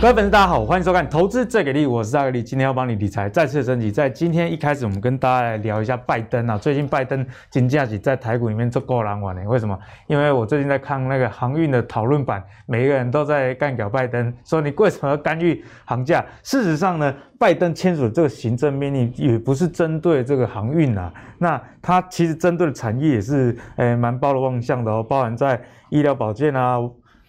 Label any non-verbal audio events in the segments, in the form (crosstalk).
各位粉丝，大家好，欢迎收看《投资最给力》，我是大格力，今天要帮你理财再次升级。在今天一开始，我们跟大家来聊一下拜登啊。最近拜登金价起在台股里面做够狼玩的，为什么？因为我最近在看那个航运的讨论版，每一个人都在干掉拜登，说你为什么要干预航价？事实上呢，拜登签署这个行政命令也不是针对这个航运啊，那他其实针对的产业也是诶蛮包罗万象的哦，包含在医疗保健啊。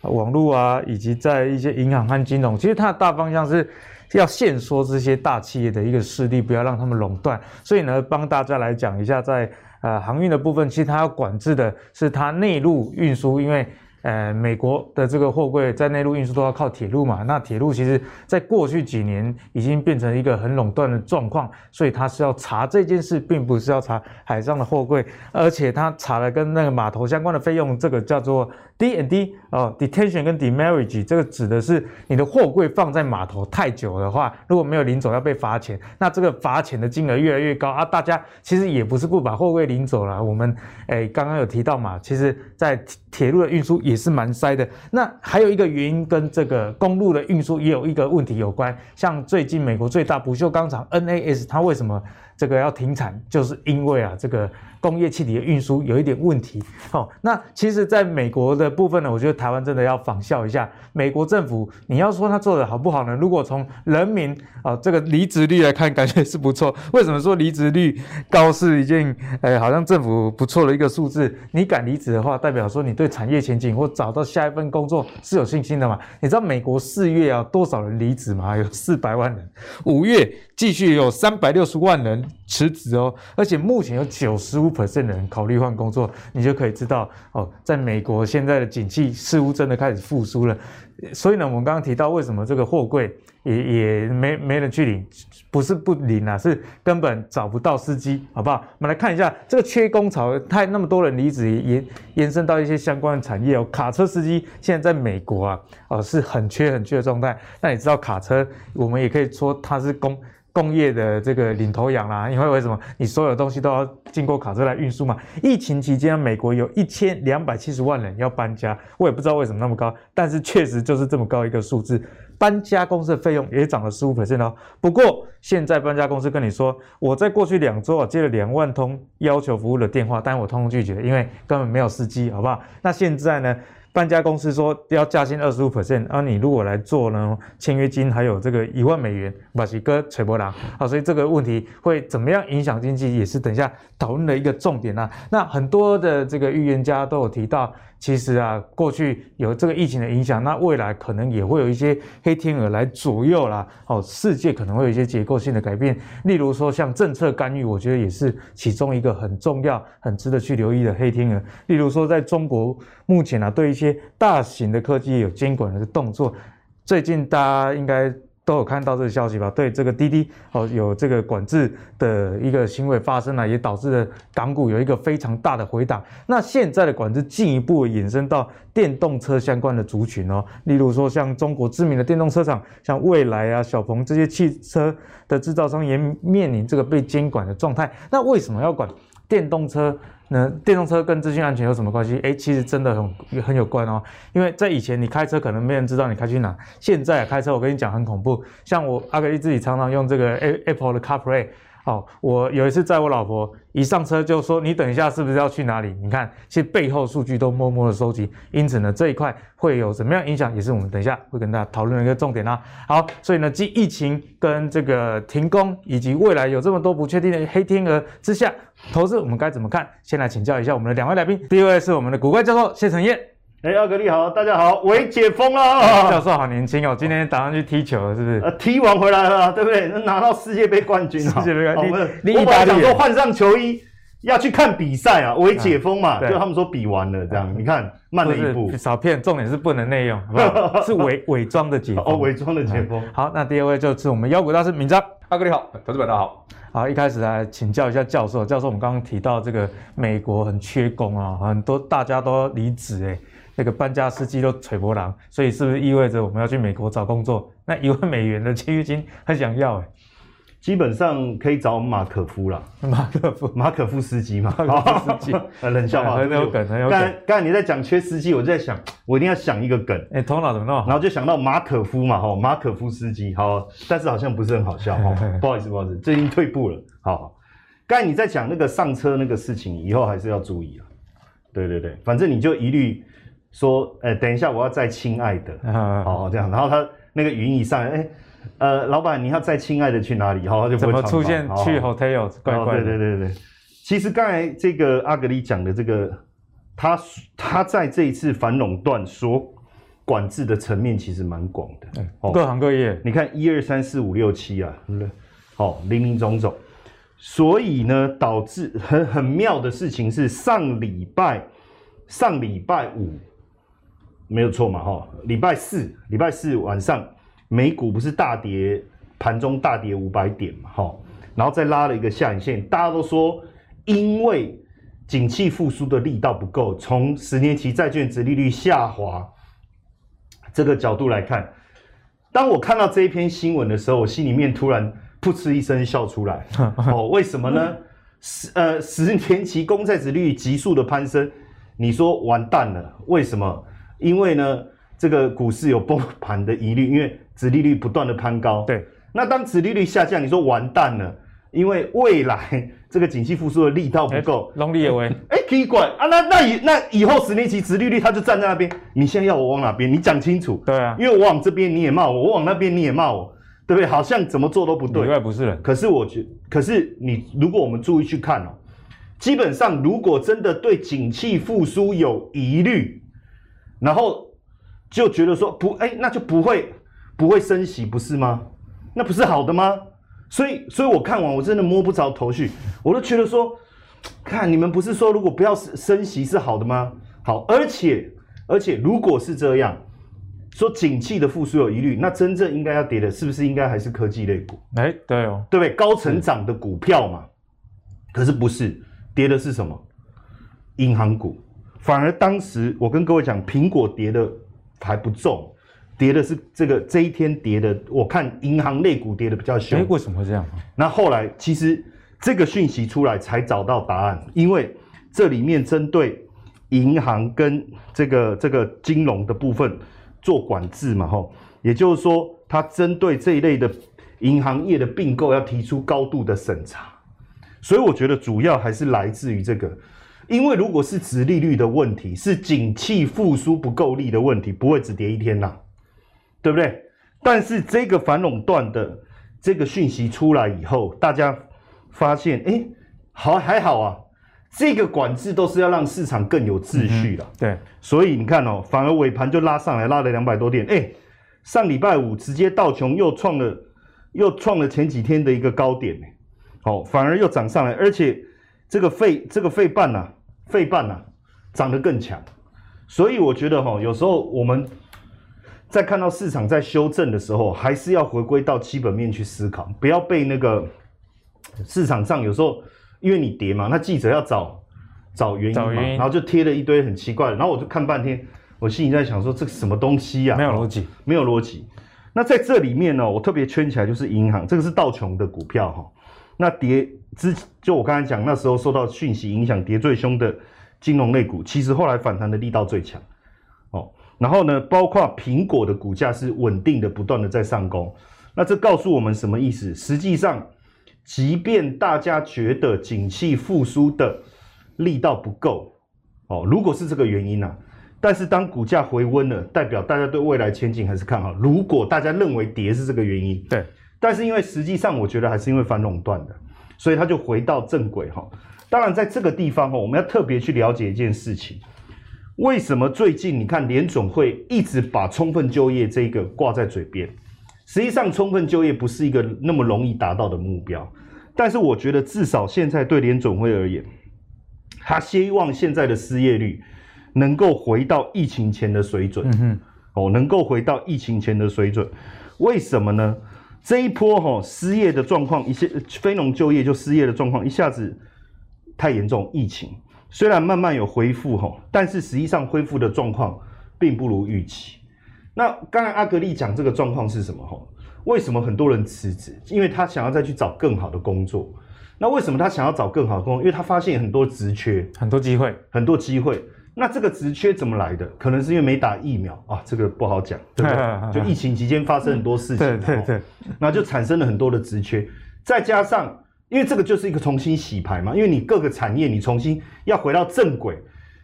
网络啊，以及在一些银行和金融，其实它的大方向是要限缩这些大企业的一个势力，不要让他们垄断。所以呢，帮大家来讲一下在，呃航运的部分，其实它要管制的是它内陆运输，因为。呃，美国的这个货柜在内陆运输都要靠铁路嘛，那铁路其实在过去几年已经变成一个很垄断的状况，所以他是要查这件事，并不是要查海上的货柜，而且他查了跟那个码头相关的费用，这个叫做 D and D 哦，detention 跟 demurrage，这个指的是你的货柜放在码头太久的话，如果没有领走要被罚钱，那这个罚钱的金额越来越高啊。大家其实也不是不把货柜领走了，我们诶刚刚有提到嘛，其实在铁路的运输。也是蛮塞的。那还有一个原因跟这个公路的运输也有一个问题有关。像最近美国最大不锈钢厂 NAS，它为什么这个要停产？就是因为啊，这个。工业气体的运输有一点问题，好，那其实在美国的部分呢，我觉得台湾真的要仿效一下美国政府。你要说他做的好不好呢？如果从人民啊这个离职率来看，感觉是不错。为什么说离职率高是一件，哎，好像政府不错的一个数字？你敢离职的话，代表说你对产业前景或找到下一份工作是有信心的嘛？你知道美国四月啊多少人离职吗？有四百万人。五月继续有三百六十万人辞职哦，而且目前有九十五。percent 的人考虑换工作，你就可以知道哦，在美国现在的景气似乎真的开始复苏了。所以呢，我们刚刚提到为什么这个货柜也也没没人去领，不是不领啊，是根本找不到司机，好不好？我们来看一下这个缺工潮，太那么多人离职，延延伸到一些相关的产业哦。卡车司机现在在美国啊，哦是很缺很缺的状态。那你知道卡车，我们也可以说它是工。工业的这个领头羊啦，因为为什么你所有东西都要经过卡车来运输嘛？疫情期间，美国有一千两百七十万人要搬家，我也不知道为什么那么高，但是确实就是这么高一个数字。搬家公司的费用也涨了十五 percent 哦。不过现在搬家公司跟你说，我在过去两周啊接了两万通要求服务的电话，但我通通拒绝，因为根本没有司机，好不好？那现在呢？半家公司说要加薪二十五 percent，而你如果来做呢，签约金还有这个一万美元，把几个吹波浪，好，所以这个问题会怎么样影响经济，也是等一下讨论的一个重点啊。那很多的这个预言家都有提到。其实啊，过去有这个疫情的影响，那未来可能也会有一些黑天鹅来左右啦。哦，世界可能会有一些结构性的改变，例如说像政策干预，我觉得也是其中一个很重要、很值得去留意的黑天鹅。例如说，在中国目前啊，对一些大型的科技有监管的动作，最近大家应该。都有看到这个消息吧？对这个滴滴哦，有这个管制的一个行为发生了，也导致了港股有一个非常大的回档。那现在的管制进一步延伸到电动车相关的族群哦，例如说像中国知名的电动车厂，像蔚来啊、小鹏这些汽车的制造商也面临这个被监管的状态。那为什么要管电动车？那电动车跟资讯安全有什么关系？哎，其实真的很很有关哦。因为在以前你开车可能没人知道你开去哪，现在开车我跟你讲很恐怖。像我阿格力自己常常用这个 Apple 的 CarPlay。哦，我有一次载我老婆一上车就说：“你等一下是不是要去哪里？”你看，其实背后数据都默默的收集，因此呢，这一块会有什么样影响，也是我们等一下会跟大家讨论的一个重点啦。好，所以呢，继疫情跟这个停工，以及未来有这么多不确定的黑天鹅之下，投资我们该怎么看？先来请教一下我们的两位来宾，第一位是我们的股怪教授谢承彦。哎，阿格力好，大家好，我解封了。教授好年轻哦，今天打算去踢球了，是不是？呃，踢完回来了，对不对？拿到世界杯冠军，世界杯冠军。我本来想说换上球衣要去看比赛啊，我解封嘛，就他们说比完了这样。你看慢了一步，少骗，重点是不能内用，是 (laughs) 伪伪装的解封。哦，伪装的解封。好，那第二位就是我们妖股大师敏章。阿格力好，投资者大家好。好，一开始来请教一下教授，教授，我们刚刚提到这个美国很缺工啊，很多大家都离职哎。那个搬家司机都吹波浪，所以是不是意味着我们要去美国找工作？那一万美元的签约金很想要哎。基本上可以找马可夫啦，马可夫，马可夫斯基嘛，马可夫斯基，(laughs) 冷笑话，很有梗，很有梗。刚才刚才你在讲缺司机，我就在想，我一定要想一个梗。哎，头脑怎么弄？然后就想到马可夫嘛，哈，马可夫斯基，好，但是好像不是很好笑，哈，(laughs) 不好意思，不好意思，最近退步了。好，刚才你在讲那个上车那个事情，以后还是要注意啊。对对对，反正你就一律说，哎，等一下我要再亲爱的，(laughs) 好，这样，然后他那个语音一上来，哎。呃，老板，你要再亲爱的去哪里？好，他就怎么出现去 hotel？怪怪的。对对对对，其实刚才这个阿格里讲的这个，他他在这一次反垄断所管制的层面其实蛮广的，哦，各行各业。你看一二三四五六七啊，好，林林总总。所以呢，导致很很妙的事情是上礼拜上礼拜五没有错嘛？哈，礼拜四礼拜四晚上。美股不是大跌，盘中大跌五百点嘛，哈，然后再拉了一个下影线，大家都说因为景气复苏的力道不够，从十年期债券殖利率下滑这个角度来看，当我看到这一篇新闻的时候，我心里面突然噗嗤一声笑出来，(laughs) 哦，为什么呢？十呃十年期公债殖利率急速的攀升，你说完蛋了？为什么？因为呢，这个股市有崩盘的疑虑，因为殖利率不断的攀高，对，那当殖利率下降，你说完蛋了，因为未来这个景气复苏的力道不够，龙力也为，(laughs) 哎，奇怪啊，那那以那以后十年期殖利率它就站在那边，你现在要我往哪边？你讲清楚，对啊，因为我往这边你也骂我，我往那边你也骂我，对不对？好像怎么做都不对，里外不是人。可是我觉，可是你如果我们注意去看哦，基本上如果真的对景气复苏有疑虑，然后就觉得说不，哎，那就不会。不会升息不是吗？那不是好的吗？所以，所以我看完我真的摸不着头绪，我都觉得说，看你们不是说如果不要升息是好的吗？好，而且而且如果是这样，说景气的复苏有疑虑，那真正应该要跌的是不是应该还是科技类股？哎，对哦，对不对？高成长的股票嘛，可是不是跌的是什么？银行股，反而当时我跟各位讲，苹果跌的还不重。跌的是这个这一天跌的，我看银行类股跌的比较凶。哎，为什么会这样？那后来其实这个讯息出来才找到答案，因为这里面针对银行跟这个这个金融的部分做管制嘛，吼，也就是说，它针对这一类的银行业的并购要提出高度的审查，所以我觉得主要还是来自于这个，因为如果是殖利率的问题，是景气复苏不够力的问题，不会只跌一天呐。对不对？但是这个反垄断的这个讯息出来以后，大家发现，哎，好还好啊，这个管制都是要让市场更有秩序的。对，所以你看哦，反而尾盘就拉上来，拉了两百多点。哎，上礼拜五直接道琼又创了又创了前几天的一个高点，好，反而又涨上来，而且这个费这个费半呐，费半呐，涨得更强。所以我觉得哈，有时候我们。在看到市场在修正的时候，还是要回归到基本面去思考，不要被那个市场上有时候因为你跌嘛，那记者要找找原因嘛，然后就贴了一堆很奇怪的，然后我就看半天，我心里在想说这个什么东西呀？没有逻辑，没有逻辑。那在这里面呢，我特别圈起来就是银行，这个是道琼的股票哈。那跌之就我刚才讲那时候受到讯息影响跌最凶的金融类股，其实后来反弹的力道最强哦。然后呢，包括苹果的股价是稳定的，不断的在上攻。那这告诉我们什么意思？实际上，即便大家觉得景气复苏的力道不够，哦，如果是这个原因呢、啊，但是当股价回温了，代表大家对未来前景还是看好。如果大家认为跌是这个原因，对，但是因为实际上我觉得还是因为反垄断的，所以它就回到正轨哈。当然，在这个地方哈，我们要特别去了解一件事情。为什么最近你看联总会一直把充分就业这个挂在嘴边？实际上，充分就业不是一个那么容易达到的目标。但是，我觉得至少现在对联总会而言，他希望现在的失业率能够回到疫情前的水准。嗯哼，哦，能够回到疫情前的水准。为什么呢？这一波哈失业的状况，一些非农就业就失业的状况一下子太严重，疫情。虽然慢慢有恢复哈，但是实际上恢复的状况并不如预期。那刚才阿格力讲这个状况是什么哈？为什么很多人辞职？因为他想要再去找更好的工作。那为什么他想要找更好的工作？因为他发现很多职缺，很多机会，很多机会。那这个职缺怎么来的？可能是因为没打疫苗啊，这个不好讲，对不对？就疫情期间发生很多事情，对对对，那就产生了很多的职缺。再加上，因为这个就是一个重新洗牌嘛，因为你各个产业你重新要回到正轨。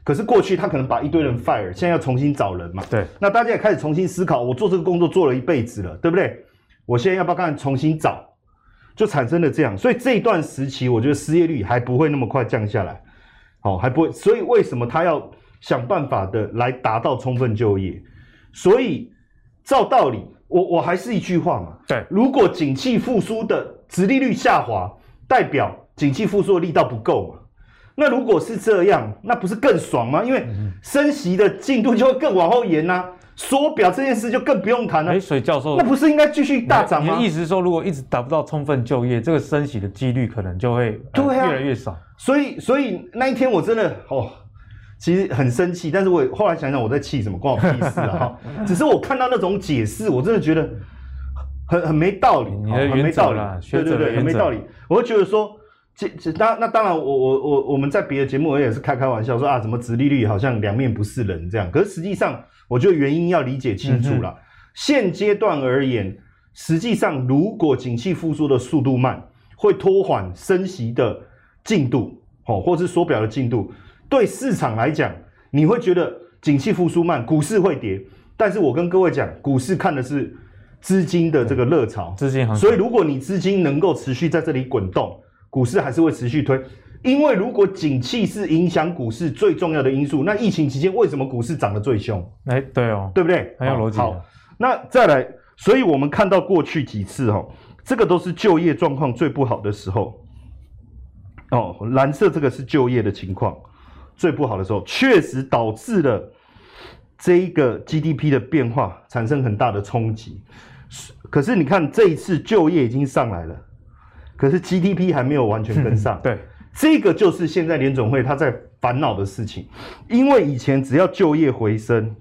可是过去他可能把一堆人 fire，现在要重新找人嘛。对。那大家也开始重新思考，我做这个工作做了一辈子了，对不对？我现在要不要干重新找？就产生了这样，所以这一段时期，我觉得失业率还不会那么快降下来，好，还不会。所以为什么他要？想办法的来达到充分就业，所以照道理，我我还是一句话嘛，对，如果景气复苏的殖利率下滑，代表景气复苏的力道不够嘛？那如果是这样，那不是更爽吗？因为升息的进度就会更往后延呐、啊，缩表这件事就更不用谈了。哎，所以教授，那不是应该继续大涨吗？你的意思是说，如果一直达不到充分就业，这个升息的几率可能就会对、啊、越来越少。所以，所以那一天我真的哦。其实很生气，但是我后来想想，我在气什么，关我屁事啊！哈，(laughs) 只是我看到那种解释，我真的觉得很很没道理，很没道理，对对对，很没道理。我会觉得说，这这当那当然，我我我我们在别的节目我也是开开玩笑说啊，怎么殖利率好像两面不是人这样。可是实际上，我觉得原因要理解清楚了。现阶段而言，实际上如果景气复苏的速度慢，会拖缓升息的进度，哦，或是缩表的进度。对市场来讲，你会觉得景气复苏慢，股市会跌。但是我跟各位讲，股市看的是资金的这个热潮，资金，所以如果你资金能够持续在这里滚动，股市还是会持续推。因为如果景气是影响股市最重要的因素，那疫情期间为什么股市涨得最凶？哎，对哦，对不对？很有逻辑。好，那再来，所以我们看到过去几次哈，这个都是就业状况最不好的时候。哦，蓝色这个是就业的情况。最不好的时候，确实导致了这一个 GDP 的变化产生很大的冲击。可是你看这一次就业已经上来了，可是 GDP 还没有完全跟上。(laughs) 对，这个就是现在联总会他在烦恼的事情。因为以前只要就业回升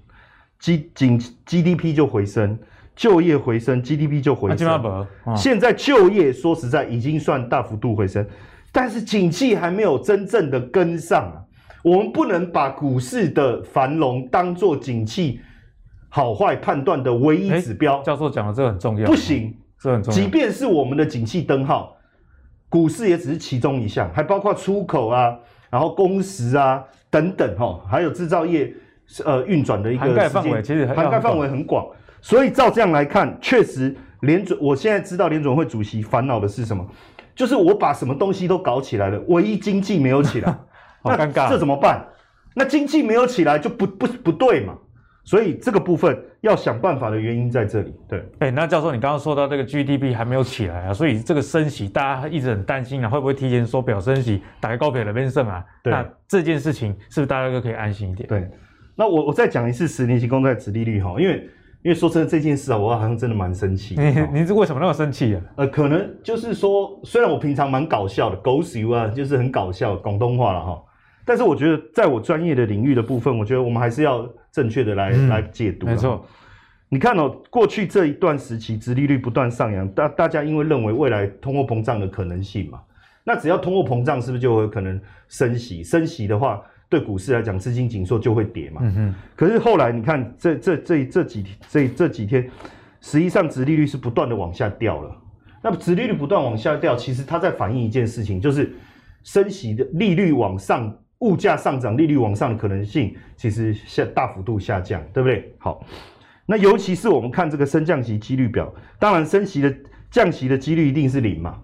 ，G 仅 GDP 就回升，就业回升，GDP 就回升。现在就业说实在已经算大幅度回升，但是景气还没有真正的跟上啊。我们不能把股市的繁荣当做景气好坏判断的唯一指标。教授讲的这个很重要，不行，这很重要。即便是我们的景气灯号，股市也只是其中一项，还包括出口啊，然后工时啊等等哈，还有制造业呃运转的一个涵盖范围，其实涵盖范围很广。所以照这样来看，确实联准，我现在知道联准会主席烦恼的是什么，就是我把什么东西都搞起来了，唯一经济没有起来。(laughs) 好尴尬，这怎么办？那经济没有起来就不不不对嘛，所以这个部分要想办法的原因在这里。对，哎、欸，那教授，你刚刚说到这个 GDP 还没有起来啊，所以这个升息大家一直很担心啊，会不会提前缩表升息，打开高票的变胜啊？对，那这件事情是不是大家都可以安心一点？对，那我我再讲一次十年期公债殖利率哈，因为因为说真的这件事啊，我好像真的蛮生气。你你是为什么那么生气啊？呃，可能就是说，虽然我平常蛮搞笑的，狗屎啊，就是很搞笑，广东话了哈。但是我觉得，在我专业的领域的部分，我觉得我们还是要正确的来、嗯、来解读。没错，你看哦，过去这一段时期，殖利率不断上扬，大大家因为认为未来通货膨胀的可能性嘛，那只要通货膨胀，是不是就会有可能升息？升息的话，对股市来讲，资金紧缩就会跌嘛。嗯哼。可是后来你看，这这这这几天这这几天，实际上殖利率是不断的往下掉了。那么殖利率不断往下掉，其实它在反映一件事情，就是升息的利率往上。物价上涨、利率往上的可能性其实下大幅度下降，对不对？好，那尤其是我们看这个升降息几率表，当然升息的降息的几率一定是零嘛。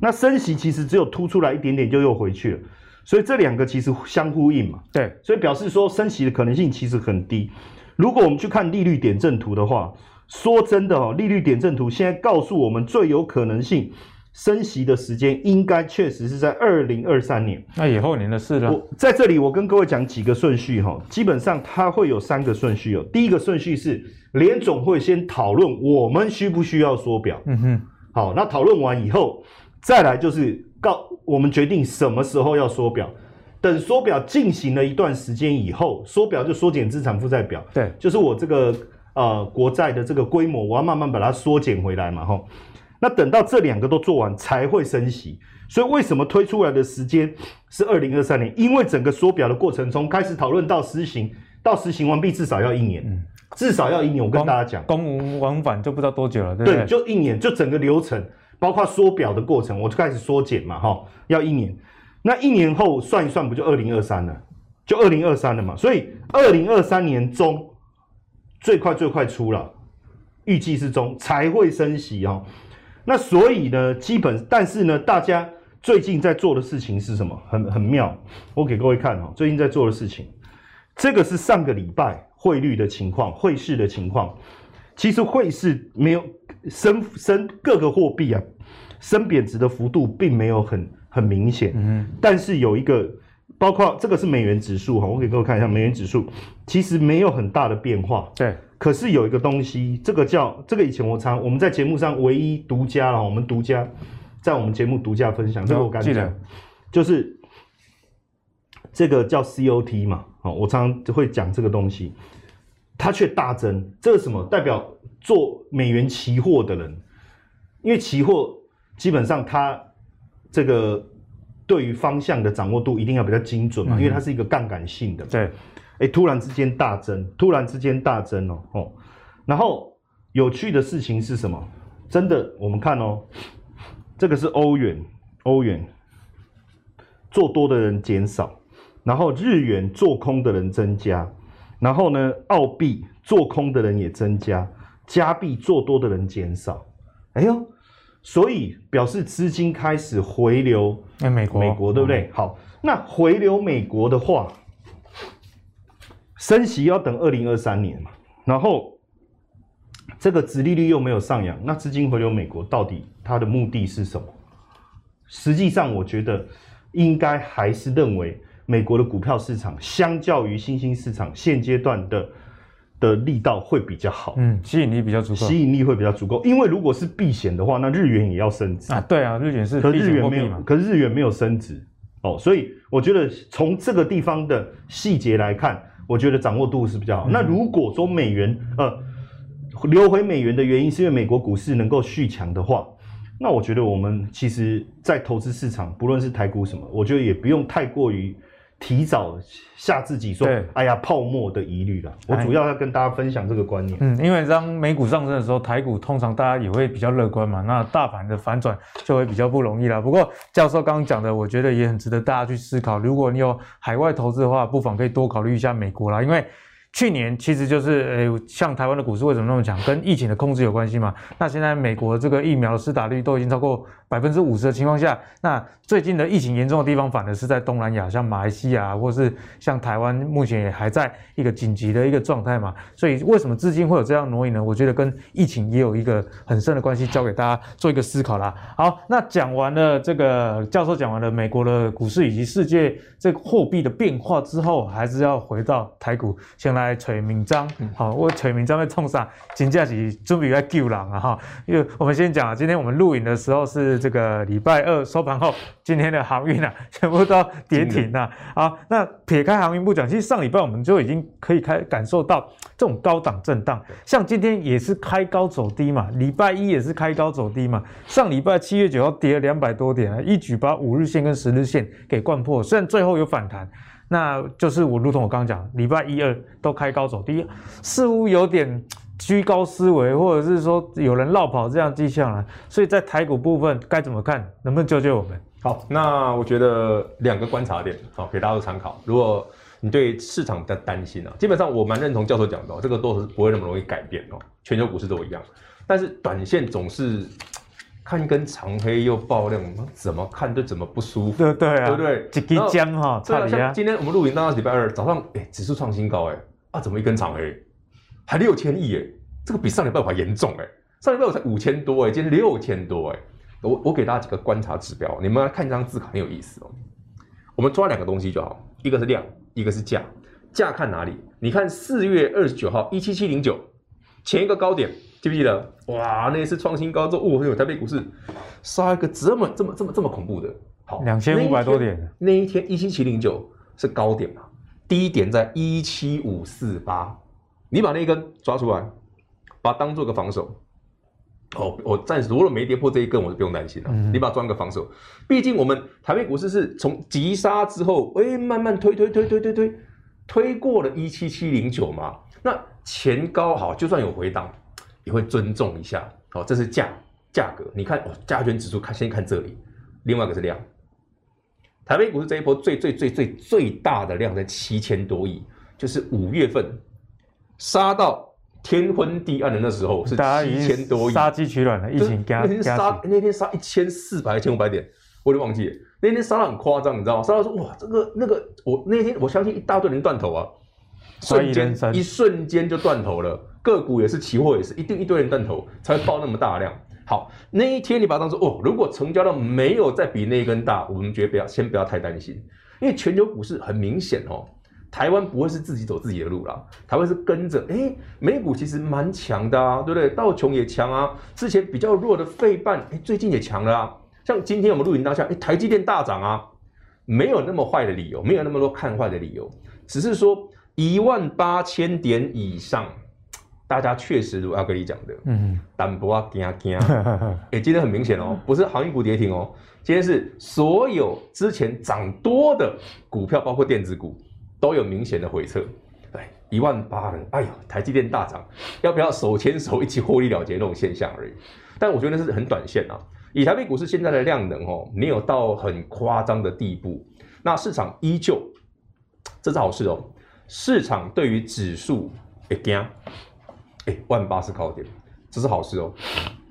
那升息其实只有突出来一点点就又回去了，所以这两个其实相呼应嘛。对，所以表示说升息的可能性其实很低。如果我们去看利率点阵图的话，说真的哦，利率点阵图现在告诉我们最有可能性。升息的时间应该确实是在二零二三年，那以后年的事了。我在这里，我跟各位讲几个顺序哈，基本上它会有三个顺序哦。第一个顺序是联总会先讨论我们需不需要缩表，嗯哼，好，那讨论完以后，再来就是告我们决定什么时候要缩表。等缩表进行了一段时间以后，缩表就缩减资产负债表，对，就是我这个呃国债的这个规模，我要慢慢把它缩减回来嘛，吼。那等到这两个都做完才会升息。所以为什么推出来的时间是二零二三年？因为整个缩表的过程中，开始讨论到实行，到实行完毕至少要一年，嗯、至少要一年。我跟大家讲，公文往返就不知道多久了，对不对？对，就一年，就整个流程，包括缩表的过程，我就开始缩减嘛，哈，要一年。那一年后算一算，不就二零二三了？就二零二三了嘛。所以二零二三年中最快最快出了，预计是中才会升息哦。那所以呢，基本但是呢，大家。最近在做的事情是什么？很很妙，我给各位看哦。最近在做的事情，这个是上个礼拜汇率的情况，汇市的情况。其实汇市没有升升，各个货币啊升贬值的幅度并没有很很明显。嗯，但是有一个，包括这个是美元指数哈，我给各位看一下美元指数，其实没有很大的变化。对，可是有一个东西，这个叫这个以前我常我们在节目上唯一独家了，我们独家。在我们节目独家分享，这个我敢讲，就是这个叫 COT 嘛，哦，我常常会讲这个东西，它却大增，这是什么？代表？做美元期货的人，因为期货基本上它这个对于方向的掌握度一定要比较精准嘛，因为它是一个杠杆性的，对，哎，突然之间大增，突然之间大增哦，哦，然后有趣的事情是什么？真的，我们看哦。这个是欧元，欧元做多的人减少，然后日元做空的人增加，然后呢，澳币做空的人也增加，加币做多的人减少。哎呦，所以表示资金开始回流，美国，美国对不对？好，那回流美国的话，升息要等二零二三年嘛，然后。这个殖利率又没有上扬，那资金回流美国到底它的目的是什么？实际上，我觉得应该还是认为美国的股票市场相较于新兴市场现阶段的的力道会比较好，嗯，吸引力比较足够，吸引力会比较足够。因为如果是避险的话，那日元也要升值啊。对啊，日元是，可日元没有，可是日元没有升值哦，所以我觉得从这个地方的细节来看，我觉得掌握度是比较好。嗯、那如果说美元呃。流回美元的原因是因为美国股市能够续强的话，那我觉得我们其实，在投资市场，不论是台股什么，我觉得也不用太过于提早吓自己说，哎呀，泡沫的疑虑了。我主要要跟大家分享这个观念。嗯，因为当美股上升的时候，台股通常大家也会比较乐观嘛，那大盘的反转就会比较不容易了。不过教授刚刚讲的，我觉得也很值得大家去思考。如果你有海外投资的话，不妨可以多考虑一下美国啦，因为。去年其实就是，诶，像台湾的股市为什么那么强，跟疫情的控制有关系嘛？那现在美国这个疫苗的施打率都已经超过百分之五十的情况下，那最近的疫情严重的地方反而是在东南亚，像马来西亚或是像台湾，目前也还在一个紧急的一个状态嘛。所以为什么资金会有这样挪移呢？我觉得跟疫情也有一个很深的关系，交给大家做一个思考啦。好，那讲完了这个教授讲完了美国的股市以及世界这个货币的变化之后，还是要回到台股，先来找名章。好，我找名章要冲上，真正是准备要救人啊哈。因为我们先讲啊，今天我们录影的时候是。这个礼拜二收盘后，今天的航运啊，(laughs) 全部都跌停了。好，那撇开航运不讲，其实上礼拜我们就已经可以开感受到这种高档震荡。像今天也是开高走低嘛，礼拜一也是开高走低嘛。上礼拜七月九号跌了两百多点啊，一举把五日线跟十日线给灌破。虽然最后有反弹，那就是我如同我刚刚讲，礼拜一二都开高走低，似乎有点。居高思维，或者是说有人落跑这样迹象啊，所以在台股部分该怎么看？能不能救救我们？好，那我觉得两个观察点，好，给大家做参考。如果你对市场比较担心啊，基本上我蛮认同教授讲的，这个都是不会那么容易改变哦，全球股市都一样。但是短线总是看一根长黑又爆量，怎么看都怎么不舒服，对对啊，对不对？一支枪哈，对啊，像今天我们录影当到礼拜二早上，哎，指数创新高，哎，啊，怎么一根长黑？还六千亿哎，这个比上礼拜五还严重哎，上礼拜五才五千多哎，今天六千多哎。我我给大家几个观察指标，你们来看这张字卡很有意思哦。我们抓两个东西就好，一个是量，一个是价。价看哪里？你看四月二十九号一七七零九前一个高点，记不记得？哇，那一次创新高之后，哦，有台北股市杀一个这么这么这么这么恐怖的，好，两千五百多点。那一天一七七零九是高点嘛？低点在一七五四八。你把那一根抓出来，把它当做个防守。哦，我暂时如果没跌破这一根，我就不用担心了。嗯、你把它装个防守，毕竟我们台北股市是从急杀之后，哎，慢慢推推推推推推，推过了一七七零九嘛。那前高好，就算有回档，也会尊重一下。好，这是价价格。你看哦，加权指数看，先看这里，另外一个是量。台北股市这一波最最最最最大的量在七千多亿，就是五月份杀到。天昏地暗的那时候是七千多亿，杀鸡取卵了，疫情加那天杀那天杀一千四百一千五百点，我都忘记了。那天杀的很夸张，你知道吗？杀到说哇，这个那个，我那天我相信一大堆人断头啊，瞬间一瞬间就断头了。个股也是，期货也是，一定一堆人断头才会爆那么大量。好，那一天你把它当做哦，如果成交量没有再比那一根大，我们觉得不要先不要太担心，因为全球股市很明显哦。台湾不会是自己走自己的路啦，台湾是跟着，哎、美股其实蛮强的啊，对不对？道琼也强啊，之前比较弱的费半，哎、最近也强了啊。像今天我们录影当下，哎、台积电大涨啊，没有那么坏的理由，没有那么多看坏的理由，只是说一万八千点以上，大家确实如阿格里讲的，嗯，淡薄啊惊惊，(laughs) 哎，今天很明显哦，不是航运股跌停哦，今天是所有之前涨多的股票，包括电子股。都有明显的回撤，哎，一万八了，哎呦，台积电大涨，要不要手牵手一起获利了结那种现象而已？但我觉得那是很短线啊。以台北股市现在的量能哦，没有到很夸张的地步，那市场依旧，这是好事哦。市场对于指数会惊，哎，万八是高点，这是好事哦，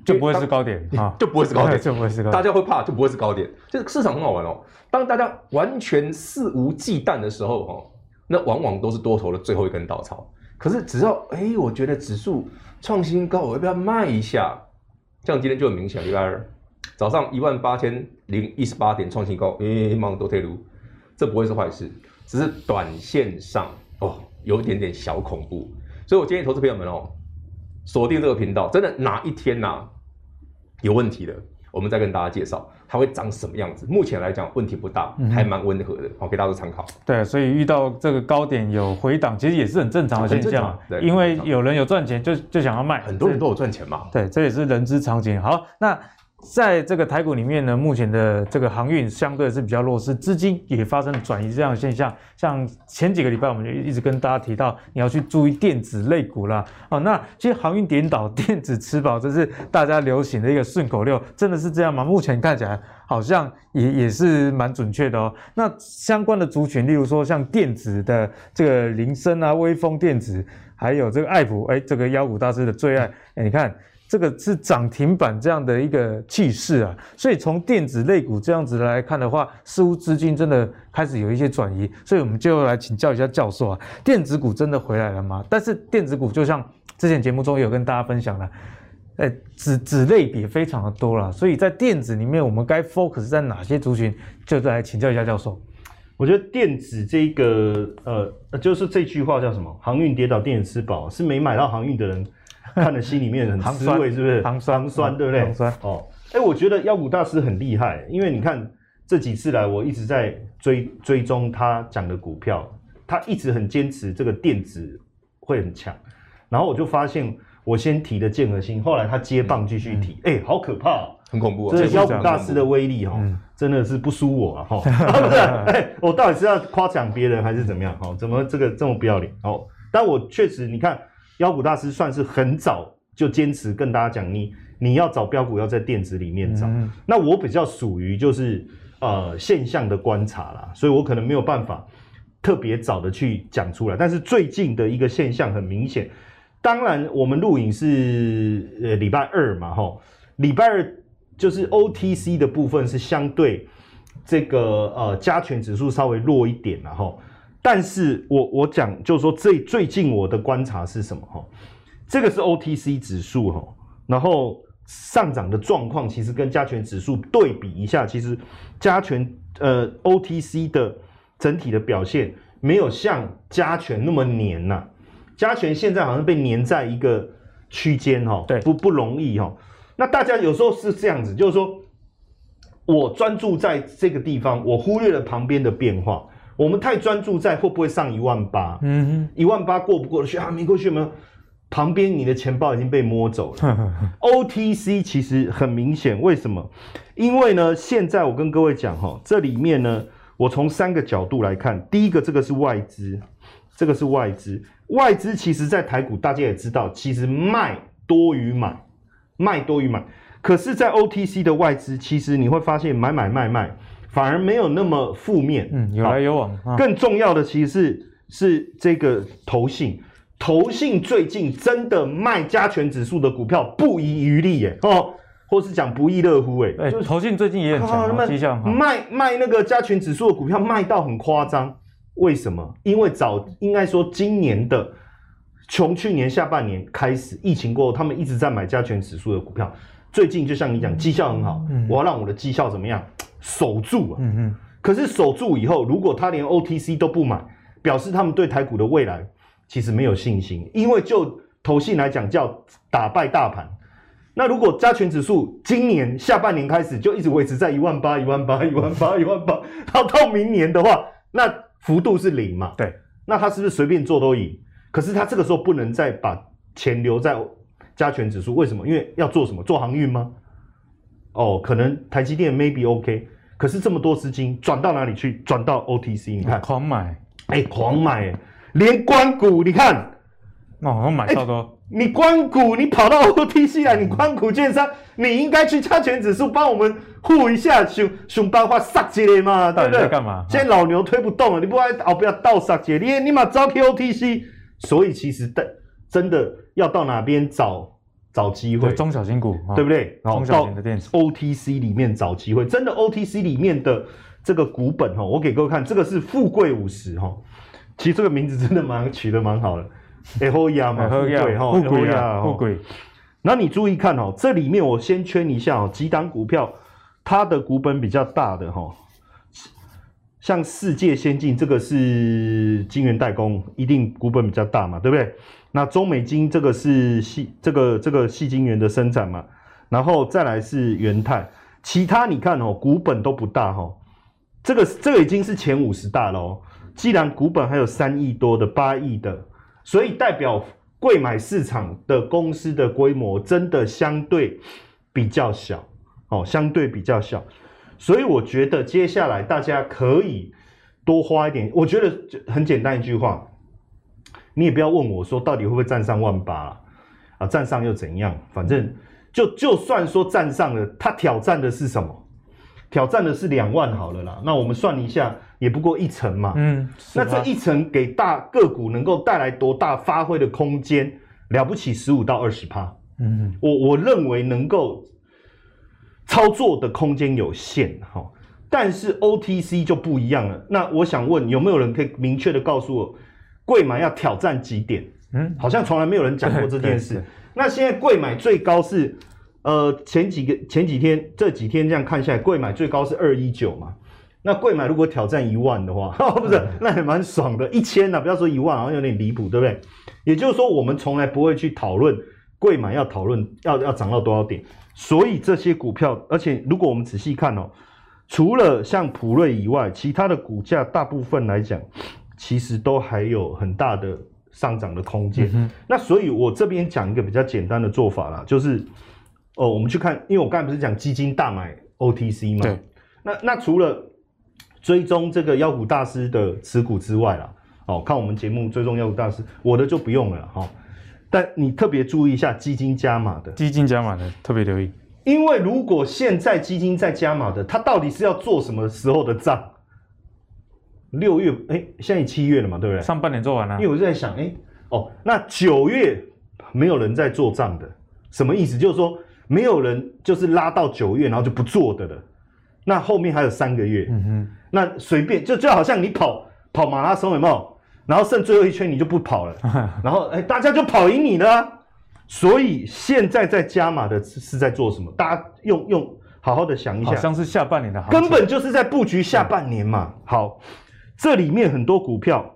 就不会是高点 (laughs) 啊，就不会是高点，(laughs) 就不会是高点，大家会怕，就不会是高点。这个市场很好玩哦，当大家完全肆无忌惮的时候哦。那往往都是多头的最后一根稻草。可是只要哎、欸，我觉得指数创新高，我要不要卖一下？像今天就很明显，礼拜二早上一万八千零一十八点创新高，哎、欸，忙多退路，这不会是坏事，只是短线上哦有一点点小恐怖。所以我建议投资朋友们哦，锁定这个频道，真的哪一天呐、啊、有问题的，我们再跟大家介绍。它会长什么样子？目前来讲问题不大，还蛮温和的，好、嗯、给大家做参考。对，所以遇到这个高点有回档，其实也是很正常的现象。对，因为有人有赚钱就就想要卖，很多人都有赚钱嘛。对，这也是人之常情。好，那。在这个台股里面呢，目前的这个航运相对是比较弱势，资金也发生转移这样的现象。像前几个礼拜，我们就一直跟大家提到，你要去注意电子类股啦。哦，那其实航运点倒，电子吃饱，这是大家流行的一个顺口溜，真的是这样吗？目前看起来好像也也是蛮准确的哦。那相关的族群，例如说像电子的这个林森啊、威风电子，还有这个爱普，哎，这个妖股大师的最爱，哎，你看。这个是涨停板这样的一个气势啊，所以从电子类股这样子来看的话，似乎资金真的开始有一些转移，所以我们就来请教一下教授啊，电子股真的回来了吗？但是电子股就像之前节目中有跟大家分享了，哎，子子类别非常的多了，所以在电子里面我们该 focus 在哪些族群？就再来请教一下教授。我觉得电子这个呃，就是这句话叫什么？航运跌倒，电子吃饱，是没买到航运的人。看的心里面很 (laughs) 滋味，是不是？糖酸，酸，对不对？酸哦，哎，我觉得妖股大师很厉害，因为你看这几次来，我一直在追追踪他讲的股票，他一直很坚持这个电子会很强，然后我就发现，我先提的建和兴，后来他接棒继续提，哎、好可怕、哦，很恐怖、哦，这妖股大师的威力哈、哦嗯，真的是不输我啊哈，不是，哎，我到底是要夸奖别人还是怎么样？哈，怎么这个这么不要脸？哦，但我确实，你看。妖股大师算是很早就坚持跟大家讲，你你要找标股要在电子里面找。嗯、那我比较属于就是呃现象的观察啦，所以我可能没有办法特别早的去讲出来。但是最近的一个现象很明显，当然我们录影是呃礼拜二嘛，吼，礼拜二就是 OTC 的部分是相对这个呃加权指数稍微弱一点，然后。但是我我讲就是说最最近我的观察是什么哈？这个是 OTC 指数哈，然后上涨的状况其实跟加权指数对比一下，其实加权呃 OTC 的整体的表现没有像加权那么黏呐。加权现在好像被黏在一个区间哈，对，不不容易哈。那大家有时候是这样子，就是说我专注在这个地方，我忽略了旁边的变化。我们太专注在会不会上一万八，嗯哼，一万八过不过得去啊？没过去吗？旁边你的钱包已经被摸走了。(laughs) OTC 其实很明显，为什么？因为呢，现在我跟各位讲哈，这里面呢，我从三个角度来看，第一个这个是外资，这个是外资，外资其实在台股大家也知道，其实卖多于买，卖多于买。可是，在 OTC 的外资，其实你会发现买买卖卖，反而没有那么负面。嗯，有来有往。啊、更重要的其实是是这个投信，投信最近真的卖加权指数的股票不遗余力耶，哦，或是讲不亦乐乎哎。对，投信最近也很强。卖卖那个加权指数的股票卖到很夸张，为什么？因为早应该说今年的从去年下半年开始，疫情过后，他们一直在买加权指数的股票。最近就像你讲，绩效很好，嗯、我要让我的绩效怎么样守住啊？嗯嗯。可是守住以后，如果他连 OTC 都不买，表示他们对台股的未来其实没有信心。因为就投信来讲，叫打败大盘。那如果加权指数今年下半年开始就一直维持在一万八、一万八、一万八、(laughs) 一万八，到到明年的话，那幅度是零嘛？对。那他是不是随便做都赢？可是他这个时候不能再把钱留在。加权指数为什么？因为要做什么？做航运吗？哦，可能台积电 maybe OK，可是这么多资金转到哪里去？转到 OTC，你看狂买，哎、欸，狂买，连关股你看，哦，我买超多。欸、你关股你跑到 OTC 来，你关股券商，你应该去加权指数帮我们护一下，熊熊包花杀鸡的嘛，对不对？干嘛？现在老牛推不动了，你不要哦，不要倒杀鸡，你你嘛招 OTC，所以其实的。真的要到哪边找找机会？中小型股，对不对？然后到 OTC 里面找机会。真的 OTC 里面的这个股本哈，我给各位看，这个是富贵五十哈。其实这个名字真的蛮取得蛮好的，哎吼呀嘛，富贵哈，富贵啊，富贵。那你注意看哦，这里面我先圈一下哦，几档股票它的股本比较大的哈，像世界先进这个是晶圆代工，一定股本比较大嘛，对不对？那中美金这个是细这个这个细晶圆的生产嘛，然后再来是元泰，其他你看哦，股本都不大哈，这个这个已经是前五十大了哦。既然股本还有三亿多的、八亿的，所以代表柜买市场的公司的规模真的相对比较小哦，相对比较小，所以我觉得接下来大家可以多花一点，我觉得很简单一句话。你也不要问我说到底会不会站上万八啊？啊，站上又怎样？反正就就算说站上了，他挑战的是什么？挑战的是两万好了啦。那我们算一下，也不过一成嘛。嗯，那这一成给大个股能够带来多大发挥的空间？了不起十五到二十趴。嗯，我我认为能够操作的空间有限哈。但是 OTC 就不一样了。那我想问，有没有人可以明确的告诉我？柜买要挑战几点？嗯，好像从来没有人讲过这件事。那现在柜买最高是，呃，前几个前几天这几天这样看下来，柜买最高是二一九嘛。那柜买如果挑战一万的话，(laughs) 哦、不是，那也蛮爽的。一千呢，不要说一万，好像有点离谱，对不对？也就是说，我们从来不会去讨论柜买要讨论要要涨到多少点。所以这些股票，而且如果我们仔细看哦，除了像普瑞以外，其他的股价大部分来讲。其实都还有很大的上涨的空间。嗯、那所以，我这边讲一个比较简单的做法啦，就是哦，我们去看，因为我刚才不是讲基金大买 OTC 嘛？对。那那除了追踪这个妖股大师的持股之外啦，哦，看我们节目追踪妖股大师，我的就不用了哈、哦。但你特别注意一下基金加码的，基金加码的特别留意，因为如果现在基金在加码的，它到底是要做什么时候的账？六月，哎、欸，现在七月了嘛，对不对？上半年做完了。因为我就在想，哎、欸，哦，那九月没有人在做账的，什么意思？就是说没有人就是拉到九月，然后就不做的了。那后面还有三个月，嗯哼，那随便就就好像你跑跑马拉松有没有？然后剩最后一圈你就不跑了，(laughs) 然后哎、欸，大家就跑赢你了、啊。所以现在在加码的是在做什么？大家用用好好的想一下，好像是下半年的，根本就是在布局下半年嘛。好。这里面很多股票，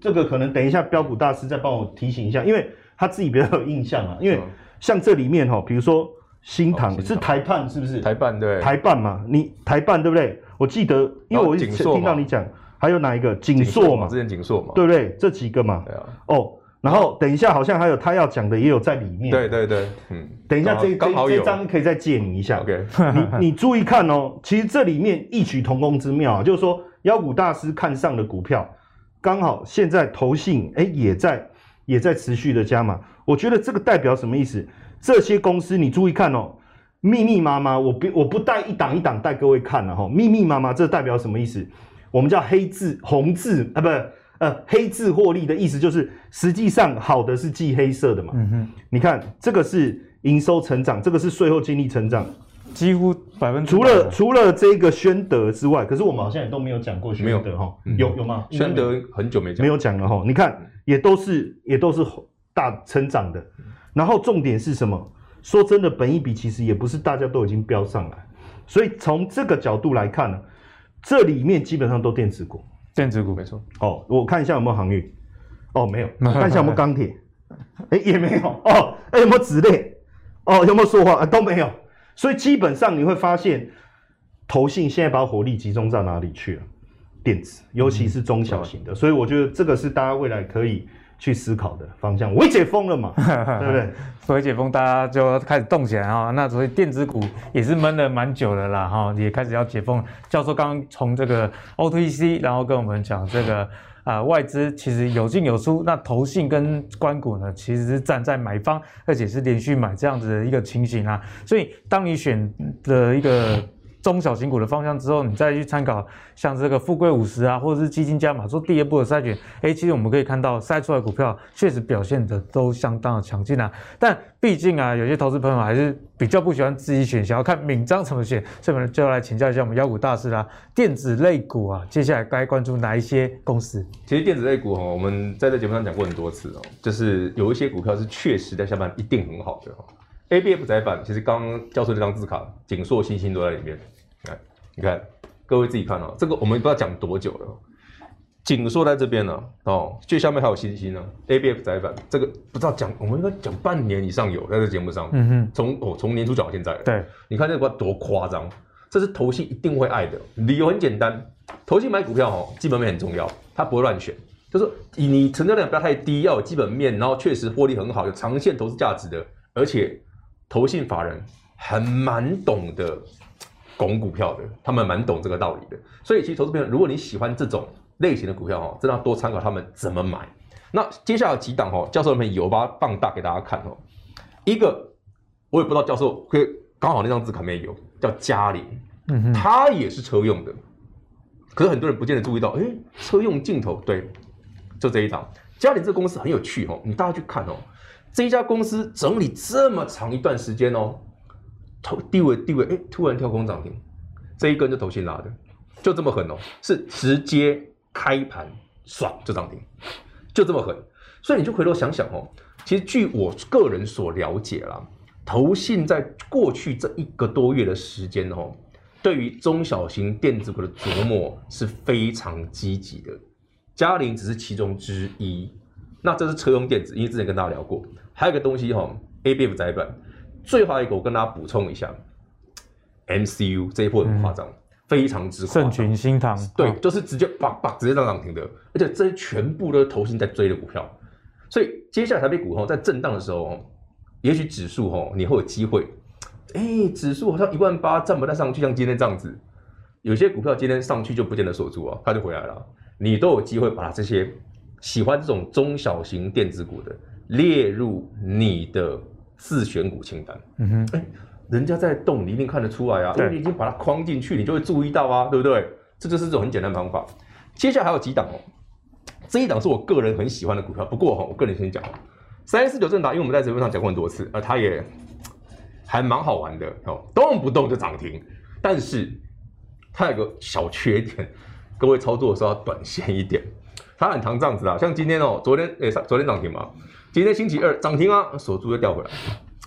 这个可能等一下标股大师再帮我提醒一下，因为他自己比较有印象啊。因为像这里面哈，比如说新唐是台办是不是？台办对。台半嘛，你台半对不对？我记得，因为我听到你讲，还有哪一个景硕嘛？之前景硕嘛，对不对？这几个嘛。对啊。哦，然后等一下好像还有他要讲的也有在里面。对对对，嗯，等一下这刚好张可以再借你一下。OK，你你注意看哦，其实这里面异曲同工之妙啊，就是说妖股大师看上的股票，刚好现在投信哎也在也在持续的加码。我觉得这个代表什么意思？这些公司你注意看哦，密密麻麻，我不我不带一档一档带各位看了哈，密密麻麻，这代表什么意思？我们叫黑字红字啊，不是。呃，黑字获利的意思就是，实际上好的是记黑色的嘛。嗯哼，你看这个是营收成长，这个是税后净利成长，几乎百分之除了除了这个宣德之外，可是我们好像也都没有讲过宣德哈，有有吗？宣德很久没讲，没有讲了哈。你看也都是也都是大成长的，然后重点是什么？说真的，本一比其实也不是大家都已经飙上来，所以从这个角度来看呢，这里面基本上都电子股。电子股。没错。哦，我看一下有没有航运，哦没有，(laughs) 看一下有没有钢铁，哎也没有。哦，哎有没有纸类，哦有没有塑化啊都没有，所以基本上你会发现，投信现在把火力集中到哪里去了？电子，尤其是中小型的，嗯、所以我觉得这个是大家未来可以去思考的方向。微解封了嘛，(laughs) 对不对？所以解封，大家就开始动起来哈。那所以电子股也是闷了蛮久了啦哈，也开始要解封。教授刚刚从这个 OTC，然后跟我们讲这个啊、外资其实有进有出，那投信跟关股呢其实是站在买方，而且是连续买这样子的一个情形啊。所以当你选的一个。中小型股的方向之后，你再去参考像这个富贵五十啊，或者是基金加码做第二步的筛选，哎，其实我们可以看到筛出来股票确实表现的都相当的强劲啊。但毕竟啊，有些投资朋友还是比较不喜欢自己选，想要看闵漳怎么选，所以我们就要来请教一下我们妖股大师啦。电子类股啊，接下来该关注哪一些公司？其实电子类股哈，我们在这节目上讲过很多次哦，就是有一些股票是确实在下半一定很好的哦。ABF 窄板，其实刚刚教授这张字卡，景硕、星星都在里面。看，你看，各位自己看哦，这个我们不知道讲多久了。紧缩在这边呢，哦，最下面还有星星呢，ABF 载板，这个不知道讲，我们应该讲半年以上有在这节目上。嗯哼，从哦从年初讲到现在。对，你看这个多夸张，这是投信一定会爱的，理由很简单，投信买股票哦，基本面很重要，它不会乱选，就是你成交量不要太低，要有基本面，然后确实获利很好，有长线投资价值的，而且投信法人很蛮懂得。拱股票的，他们蛮懂这个道理的，所以其实投资朋友，如果你喜欢这种类型的股票哦，真的要多参考他们怎么买。那接下来有几档哦，教授那边有把它放大给大家看哦。一个我也不知道教授会刚好那张字卡面有叫嘉陵，嗯哼，它也是车用的，可是很多人不见得注意到，哎，车用镜头对，就这一档嘉陵这个公司很有趣哦，你大家去看哦，这一家公司整理这么长一段时间哦。头低位低位，哎，突然跳空涨停，这一根就投信拉的，就这么狠哦，是直接开盘爽就涨停，就这么狠。所以你就回头想想哦，其实据我个人所了解啦，投信在过去这一个多月的时间哦，对于中小型电子股的琢磨是非常积极的。嘉陵只是其中之一，那这是车用电子，因为之前跟大家聊过，还有一个东西哈，ABF 载板。最后一个，我跟大家补充一下，MCU 这一波很夸张，嗯、非常之。盛群、新唐，对，就是直接叭叭直接涨涨停的，而且这些全部都是投信在追的股票，所以接下来台北股在震荡的时候，也许指数哈你会有机会，哎、欸，指数好像一万八站不太上去，像今天这样子，有些股票今天上去就不见得锁住啊，它就回来了，你都有机会把这些喜欢这种中小型电子股的列入你的。自选股清单，嗯哼，哎，人家在动，你一定看得出来啊，因为你已经把它框进去，你就会注意到啊，对不对？这就是这种很简单的方法。接下来还有几档哦，这一档是我个人很喜欢的股票，不过哈，我个人先讲，三四九正达，因为我们在直播上讲过很多次，呃，它也还蛮好玩的哦，动不动就涨停，但是它有个小缺点，各位操作的时候要短线一点，它很常这样子啊，像今天哦，昨天哎，昨天涨停嘛。今天星期二涨停啊，锁住又掉回来，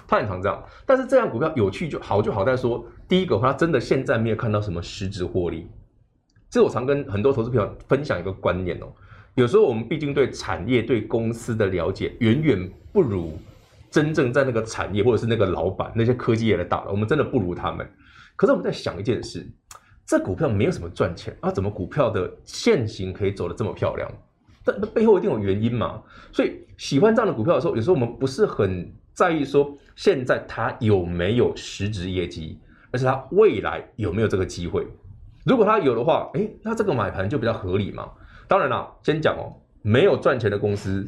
它很常这样。但是这样股票有趣就好就好在说，第一个它真的现在没有看到什么实质获利。这我常跟很多投资朋友分享一个观念哦，有时候我们毕竟对产业对公司的了解远远不如真正在那个产业或者是那个老板那些科技业的大佬，我们真的不如他们。可是我们在想一件事，这股票没有什么赚钱啊，怎么股票的线型可以走得这么漂亮？但背后一定有原因嘛。所以喜欢这样的股票的时候，有时候我们不是很在意说现在它有没有实质业绩，而是它未来有没有这个机会。如果它有的话，诶，那这个买盘就比较合理嘛。当然啦，先讲哦，没有赚钱的公司，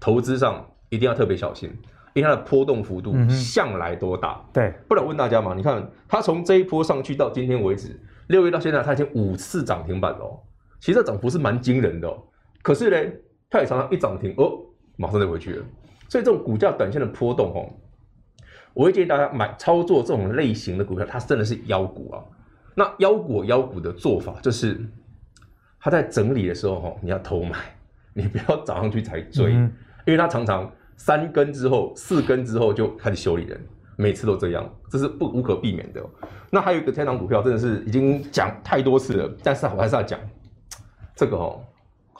投资上一定要特别小心。因为它的波动幅度向来多大，嗯、对，不然问大家嘛，你看它从这一波上去到今天为止，六月到现在它已经五次涨停板了哦，其实这涨幅是蛮惊人的哦。可是呢，它也常常一涨停哦，马上就回去了。所以这种股价短线的波动哦，我会建议大家买操作这种类型的股票，它真的是妖股啊。那妖股妖股的做法就是，它在整理的时候哦，你要偷买，你不要涨上去才追，嗯、因为它常常。三根之后，四根之后就开始修理人，每次都这样，这是不无可避免的。那还有一个天堂股票，真的是已经讲太多次了，但是我还是要讲这个哦，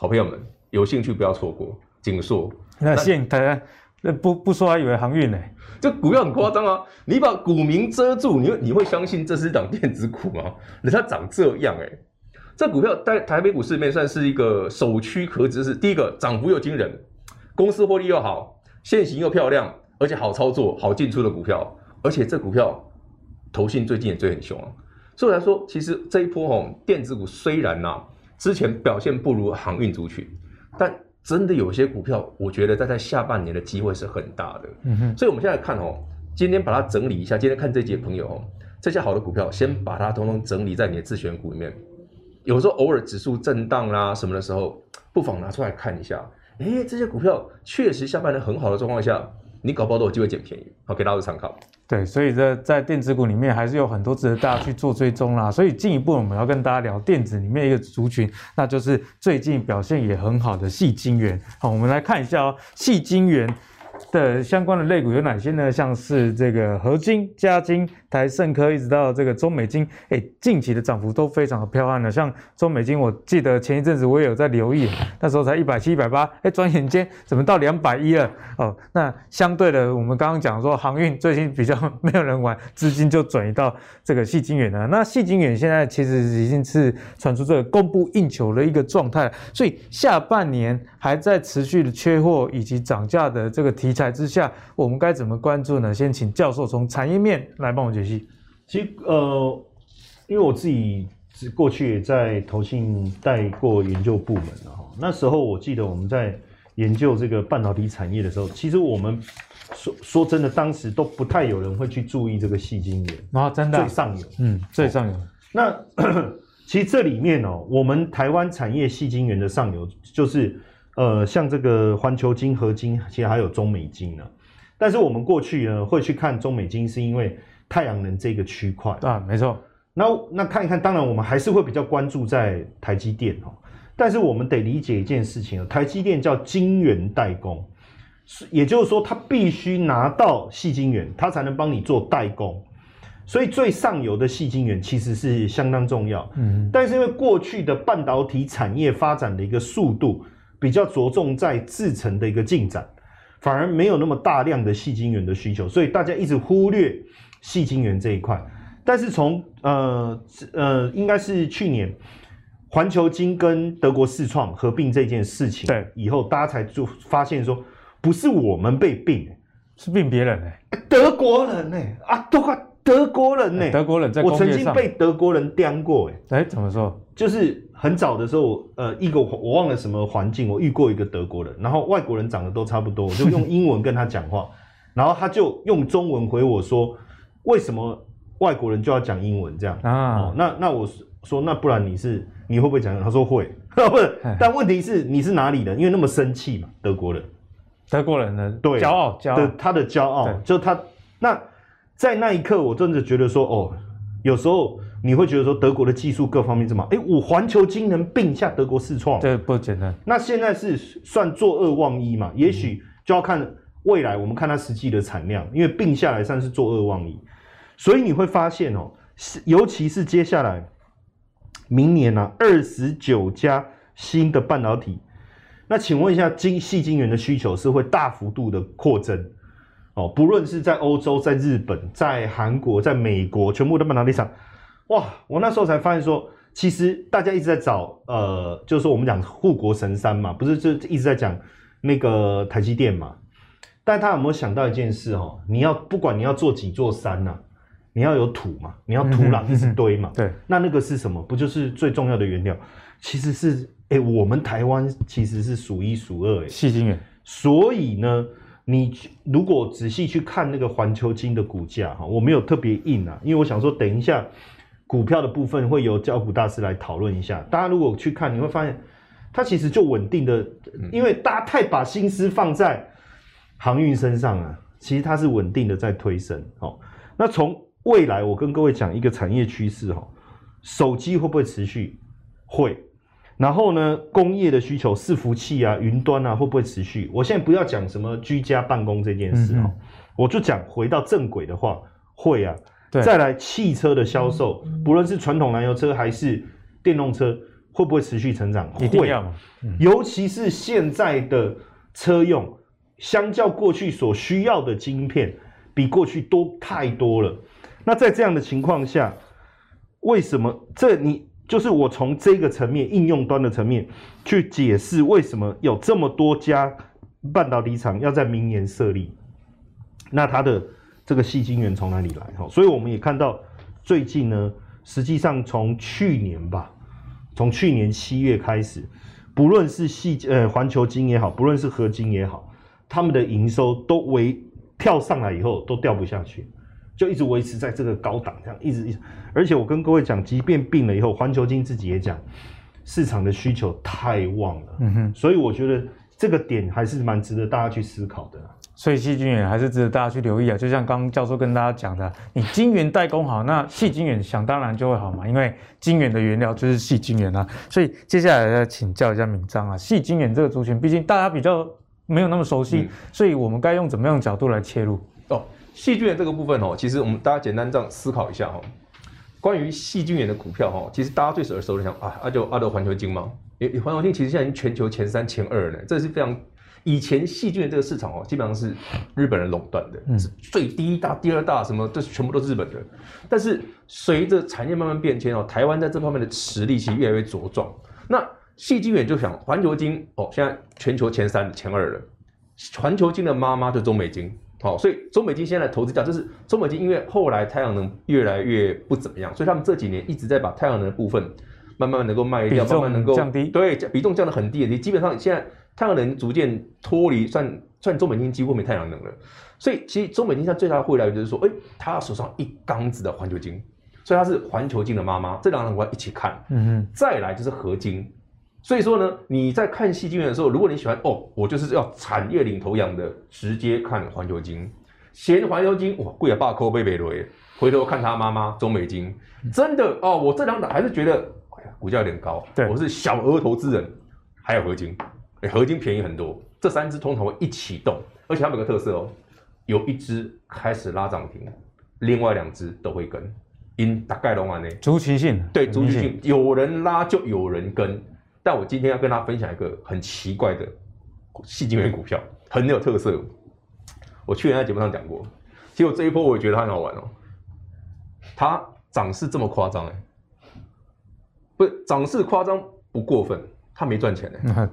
好朋友们有兴趣不要错过景硕。那现在那不不说还以为航运呢，这股票很夸张啊！你把股民遮住，你会你会相信这是一档电子股吗？人家长这样哎，这股票在台北股市里面算是一个首屈可指，是第一个涨幅又惊人，公司获利又好。现形又漂亮，而且好操作、好进出的股票，而且这股票投信最近也追很凶啊。所以来说，其实这一波吼电子股虽然呐、啊、之前表现不如航运族群，但真的有些股票，我觉得在在下半年的机会是很大的。嗯哼。所以我们现在看哦，今天把它整理一下。今天看这节朋友哦，这些好的股票，先把它统统整理在你的自选股里面。有时候偶尔指数震荡啦什么的时候，不妨拿出来看一下。哎，这些股票确实下半年很好的状况下，你搞不好都有机会捡便宜，好给大家参考。对，所以这在电子股里面还是有很多值得大家去做追踪啦。所以进一步我们要跟大家聊电子里面一个族群，那就是最近表现也很好的细晶圆。好，我们来看一下哦，细晶圆。的相关的类股有哪些呢？像是这个合金、嘉晶、台盛科，一直到这个中美金，哎，近期的涨幅都非常的彪悍的。像中美金，我记得前一阵子我也有在留意，那时候才一百七、一百八，哎，转眼间怎么到两百一了？哦，那相对的，我们刚刚讲说航运最近比较没有人玩，资金就转移到这个矽晶圆了。那矽晶圆现在其实已经是传出这个供不应求的一个状态，所以下半年还在持续的缺货以及涨价的这个题材之下，我们该怎么关注呢？先请教授从产业面来帮我解析。其实，呃，因为我自己过去也在投信带过研究部门了哈。那时候我记得我们在研究这个半导体产业的时候，其实我们说说真的，当时都不太有人会去注意这个细晶圆啊，真的最上游，嗯，最上游。那 (coughs) 其实这里面哦，我们台湾产业细晶圆的上游就是。呃，像这个环球金、合金，其实还有中美金呢。但是我们过去呢会去看中美金，是因为太阳能这个区块啊，没错。那那看一看，当然我们还是会比较关注在台积电哦。但是我们得理解一件事情，台积电叫晶圆代工，也就是说，它必须拿到细晶圆，它才能帮你做代工。所以最上游的细晶圆其实是相当重要。嗯，但是因为过去的半导体产业发展的一个速度。比较着重在制程的一个进展，反而没有那么大量的细晶圆的需求，所以大家一直忽略细晶圆这一块。但是从呃呃，应该是去年环球金跟德国世创合并这件事情，对，以后大家才就发现说，不是我们被并，是并别人哎，德国人哎啊，都快德国人呢，德国人在我曾经被德国人刁过哎，哎，怎么说？就是。很早的时候，呃，一个我忘了什么环境，我遇过一个德国人，然后外国人长得都差不多，我就用英文跟他讲话，(laughs) 然后他就用中文回我说，为什么外国人就要讲英文这样啊？哦、那那我说，那不然你是你会不会讲？他说会，(laughs) 不是，但问题是你是哪里人？因为那么生气嘛，德国人，德国人呢对骄傲，骄傲，他的骄傲，就他那在那一刻，我真的觉得说，哦，有时候。你会觉得说德国的技术各方面怎么好，哎，我环球晶能并下德国四创，这不简单。那现在是算做二望一嘛？也许就要看未来，我们看它实际的产量，因为并下来算是做二望一。所以你会发现哦，尤其是接下来明年呢，二十九家新的半导体，那请问一下，晶细晶圆的需求是会大幅度的扩增哦？不论是在欧洲、在日本、在韩国、在美国，全部的半导体厂。哇！我那时候才发现说，其实大家一直在找，呃，就是说我们讲护国神山嘛，不是就一直在讲那个台积电嘛？但他有没有想到一件事哈？你要不管你要做几座山呐、啊，你要有土嘛，你要土壤一直堆嘛。对，那那个是什么？不就是最重要的原料？其实是，哎、欸，我们台湾其实是数一数二，哎，矽晶圆。所以呢，你如果仔细去看那个环球金的股价哈，我没有特别硬啊，因为我想说等一下股票的部分会由教股大师来讨论一下。大家如果去看，你会发现它其实就稳定的，因为大家太把心思放在。航运身上啊，其实它是稳定的在推升。哦，那从未来我跟各位讲一个产业趋势哈，手机会不会持续？会。然后呢，工业的需求，伺服器啊、云端啊，会不会持续？我现在不要讲什么居家办公这件事哈，嗯嗯，我就讲回到正轨的话，会啊。对。再来，汽车的销售，不论是传统燃油车还是电动车，会不会持续成长？会。嗯、尤其是现在的车用。相较过去所需要的晶片，比过去多太多了。那在这样的情况下，为什么这你就是我从这个层面应用端的层面去解释为什么有这么多家半导体厂要在明年设立？那它的这个细晶圆从哪里来？哈，所以我们也看到最近呢，实际上从去年吧，从去年七月开始，不论是细呃环球金也好，不论是合金也好。他们的营收都维跳上来以后都掉不下去，就一直维持在这个高档，这样一直一直。而且我跟各位讲，即便病了以后，环球金自己也讲，市场的需求太旺了。嗯哼，所以我觉得这个点还是蛮值得大家去思考的。所以细菌源还是值得大家去留意啊。就像刚刚教授跟大家讲的，你晶圆代工好，那细菌源想当然就会好嘛，因为晶圆的原料就是细菌源啊。所以接下来要请教一下闵漳啊，细菌源这个族群，毕竟大家比较。没有那么熟悉，嗯、所以我们该用怎么样的角度来切入？哦，细菌源这个部分哦，其实我们大家简单这样思考一下哈。关于细菌源的股票哈，其实大家最耳熟的想啊，阿就阿德环球晶嘛。诶，环球晶其实现在已经全球前三、前二了，这是非常以前矽晶圆这个市场哦，基本上是日本人垄断的，嗯、是最第一大、第二大什么，这全部都是日本的。但是随着产业慢慢变迁哦，台湾在这方面的实力其实越来越茁壮。那矽晶圆就想环球晶哦，现在全球前三、前二了。环球晶的妈妈就中美晶，好，所以中美晶现在的投资价就是中美晶，因为后来太阳能越来越不怎么样，所以他们这几年一直在把太阳能的部分慢慢能够卖掉，慢慢能够降低，对，比重降得很低，你基本上现在太阳能逐渐脱离，算算中美金几乎没太阳能了。所以其实中美金现在最大的获利来源就是说，哎，他手上一缸子的环球金，所以他是环球金的妈妈，这两个我要一起看，嗯哼，再来就是合金。所以说呢，你在看矽晶圆的时候，如果你喜欢哦，我就是要产业领头羊的，直接看环球金。嫌环球金哇贵啊，爸抠贝贝雷，回头看他妈妈中美金，真的哦，我这两档还是觉得，哎呀，股价有点高。对，我是小额投资人，还有合晶，哎，合金便宜很多。这三只通常会一起动，而且它们有个特色哦，有一只开始拉涨停，另外两只都会跟，因大概龙完呢，族群性，对，族群性，有人拉就有人跟。但我今天要跟大家分享一个很奇怪的细晶圆股票，很有特色。我去年在节目上讲过，结果这一波我也觉得它很好玩哦。它涨势这么夸张哎，不是涨势夸张不过分，它没赚钱哎。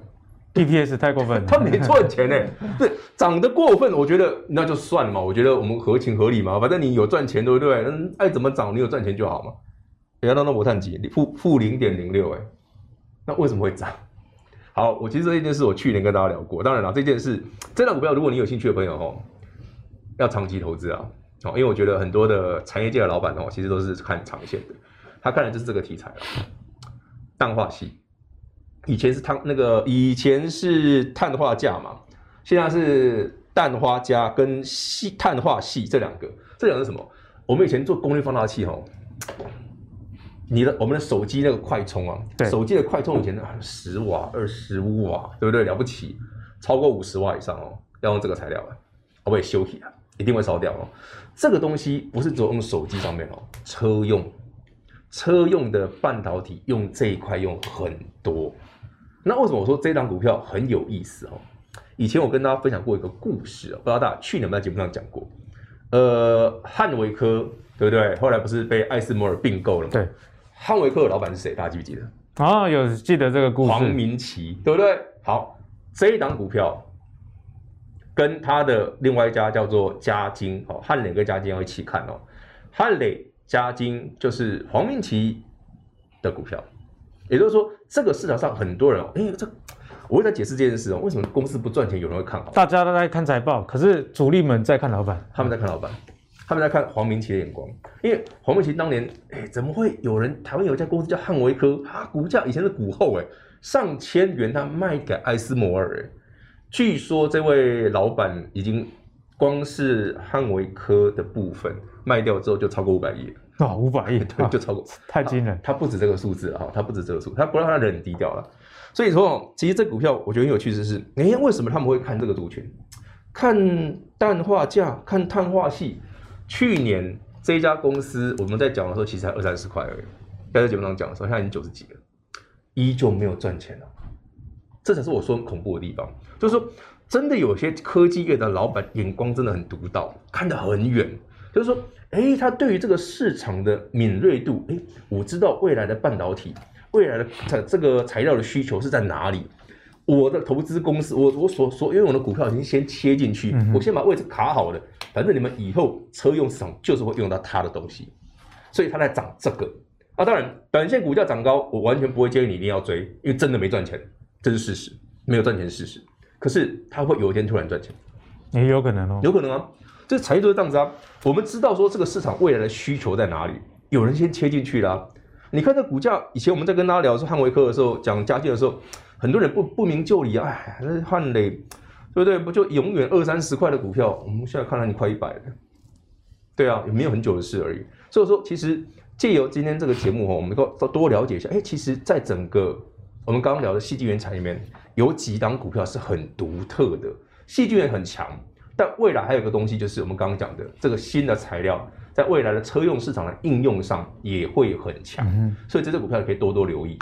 DPS 太过分，(laughs) 他没赚钱哎。(laughs) 对，涨得过分，我觉得那就算了嘛。我觉得我们合情合理嘛，反正你有赚钱对不对？嗯，爱怎么涨你有赚钱就好嘛。不要让那摩叹几负负零点零六哎。那为什么会涨？好，我其实这件事我去年跟大家聊过。当然了，这件事这档股票，如果你有兴趣的朋友哦，要长期投资啊。哦，因为我觉得很多的产业界的老板哦，其实都是看长线的。他看的就是这个题材了，氮化矽。以前是碳那个，以前是碳化镓嘛，现在是氮化镓跟系碳化系这两个。这两个是什么？我们以前做功率放大器哦。你的我们的手机那个快充啊，对手机的快充以前的十瓦、二十五瓦，对不对？了不起，超过五十瓦以上哦，要用这个材料啊，会不会休息啊？一定会烧掉哦。这个东西不是只有用手机上面哦，车用，车用的半导体用这一块用很多。那为什么我说这档股票很有意思哦？以前我跟大家分享过一个故事啊，不知道大家去年有没有在节目上讲过？呃，汉维科对不对？后来不是被艾斯摩尔并购了吗？对。汉维科的老板是谁？大家记不记得？啊、哦，有记得这个故事。黄明奇，对不对？好，这一档股票跟他的另外一家叫做嘉金哦，汉磊跟嘉金要一起看哦。汉磊、嘉金就是黄明奇的股票，也就是说，这个市场上很多人，哎，这我会在解释这件事哦。为什么公司不赚钱，有人会看好？大家都在看财报，可是主力们在看老板，他们在看老板。他们在看黄明奇的眼光，因为黄明奇当年，哎，怎么会有人？台湾有一家公司叫汉维科，它股价以前是股后，哎，上千元，他卖给艾斯摩尔，哎，据说这位老板已经光是汉维科的部分卖掉之后，就超过五百亿了。(laughs) 哦，五百亿，对，就超过，太惊人。它不止这个数字啊，它不止这个数，它不让他人低调了。所以说，其实这股票我觉得很有趣的是，哎，为什么他们会看这个族群？看氮化镓，看碳化系。去年这一家公司，我们在讲的时候，其实才二三十块而已。在节目上讲的时候，现在已经九十几了，依旧没有赚钱了。这才是我说很恐怖的地方，就是说，真的有些科技业的老板眼光真的很独到，看得很远。就是说，哎，他对于这个市场的敏锐度，哎，我知道未来的半导体，未来的这这个材料的需求是在哪里。我的投资公司，我我所所拥有的股票已经先切进去，嗯、我先把位置卡好了。反正你们以后车用市场就是会用到它的东西，所以它在涨这个啊。当然，短线股价涨高，我完全不会建议你一定要追，因为真的没赚钱，这是事实，没有赚钱是事实。可是它会有一天突然赚钱，也有可能哦，有可能啊。这财务都是这样子啊。我们知道说这个市场未来的需求在哪里，有人先切进去了、你看这股价，以前我们在跟大家聊说汉维科的时候，讲嘉晶的时候。很多人不不明就里啊，哎，那汉磊，对不对？不就永远二三十块的股票，我们现在看到你快一百了，对啊，也没有很久的事而已。所以说，其实借由今天这个节目哈，我们能够多了解一下。哎，其实，在整个我们刚刚聊的矽晶圆产业里面，有几档股票是很独特的，矽晶圆很强，但未来还有个东西，就是我们刚刚讲的这个新的材料，在未来的车用市场的应用上也会很强。嗯，所以这只股票也可以多多留意。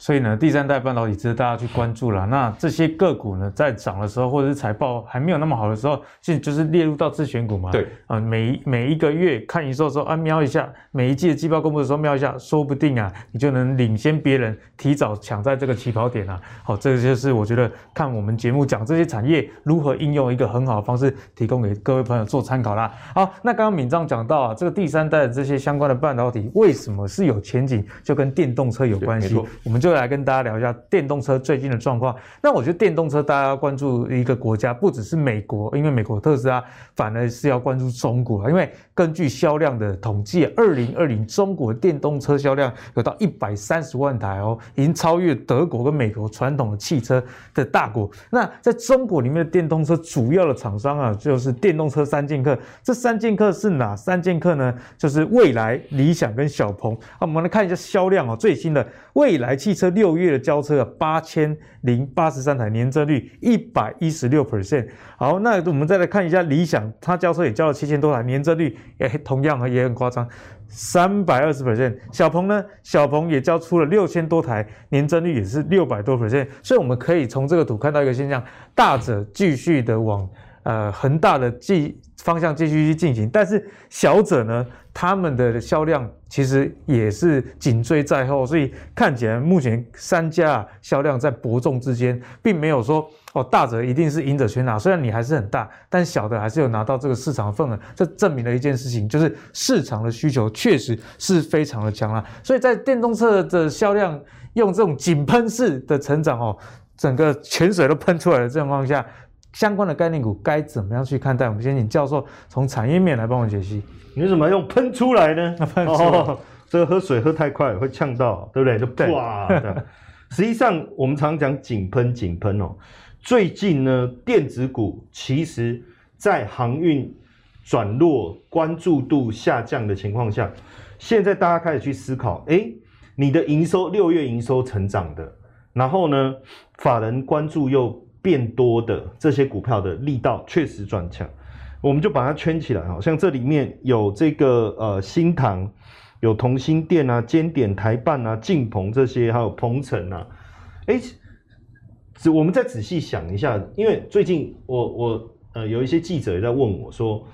所以呢，第三代半导体值得大家去关注了。那这些个股呢，在涨的时候，或者是财报还没有那么好的时候，其实就是列入到自选股嘛。对，啊、呃，每每一个月看营收的时候啊，瞄一下；每一季的季报公布的时候瞄一下，说不定啊，你就能领先别人，提早抢在这个起跑点啊。好，这个就是我觉得看我们节目讲这些产业如何应用一个很好的方式，提供给各位朋友做参考啦。好，那刚刚敏章讲到啊，这个第三代的这些相关的半导体为什么是有前景，就跟电动车有关系，我们就来跟大家聊一下。电动车最近的状况，那我觉得电动车大家要关注一个国家，不只是美国，因为美国特斯拉反而是要关注中国，因为根据销量的统计，二零二零中国电动车销量有到一百三十万台哦，已经超越德国跟美国传统的汽车的大国。那在中国里面的电动车主要的厂商啊，就是电动车三剑客。这三剑客是哪三剑客呢？就是蔚来、理想跟小鹏。啊，我们来看一下销量哦，最新的蔚来汽车六月的交车啊八千零八十三台，年增率一百一十六 percent。好，那我们再来看一下理想，它交车也交了七千多台，年增率也同样也很夸张，三百二十 percent。小鹏呢，小鹏也交出了六千多台，年增率也是六百多 percent。所以我们可以从这个图看到一个现象，大者继续的往呃恒大的继方向继续去进行，但是小者呢，他们的销量其实也是紧追在后，所以看起来目前三家销量在伯仲之间，并没有说哦大者一定是赢者全拿。虽然你还是很大，但小的还是有拿到这个市场份额。这证明了一件事情，就是市场的需求确实是非常的强啊。所以在电动车的销量用这种井喷式的成长哦，整个泉水都喷出来的状况下。相关的概念股该怎么样去看待？我们先请教授从产业面来帮我解析。你为什么用喷出来呢？(laughs) 喷出来、哦，这个喝水喝太快会呛到，对不对？就哇！(laughs) 实际上，我们常讲井喷，井喷哦。最近呢，电子股其实在航运转弱、关注度下降的情况下，现在大家开始去思考：哎，你的营收六月营收成长的，然后呢，法人关注又。变多的这些股票的力道确实转强，我们就把它圈起来。好像这里面有这个呃新塘，有同心店啊、尖点、台办啊、晋鹏这些，还有鹏程啊。哎，我们再仔细想一下，因为最近我我呃有一些记者也在问我说，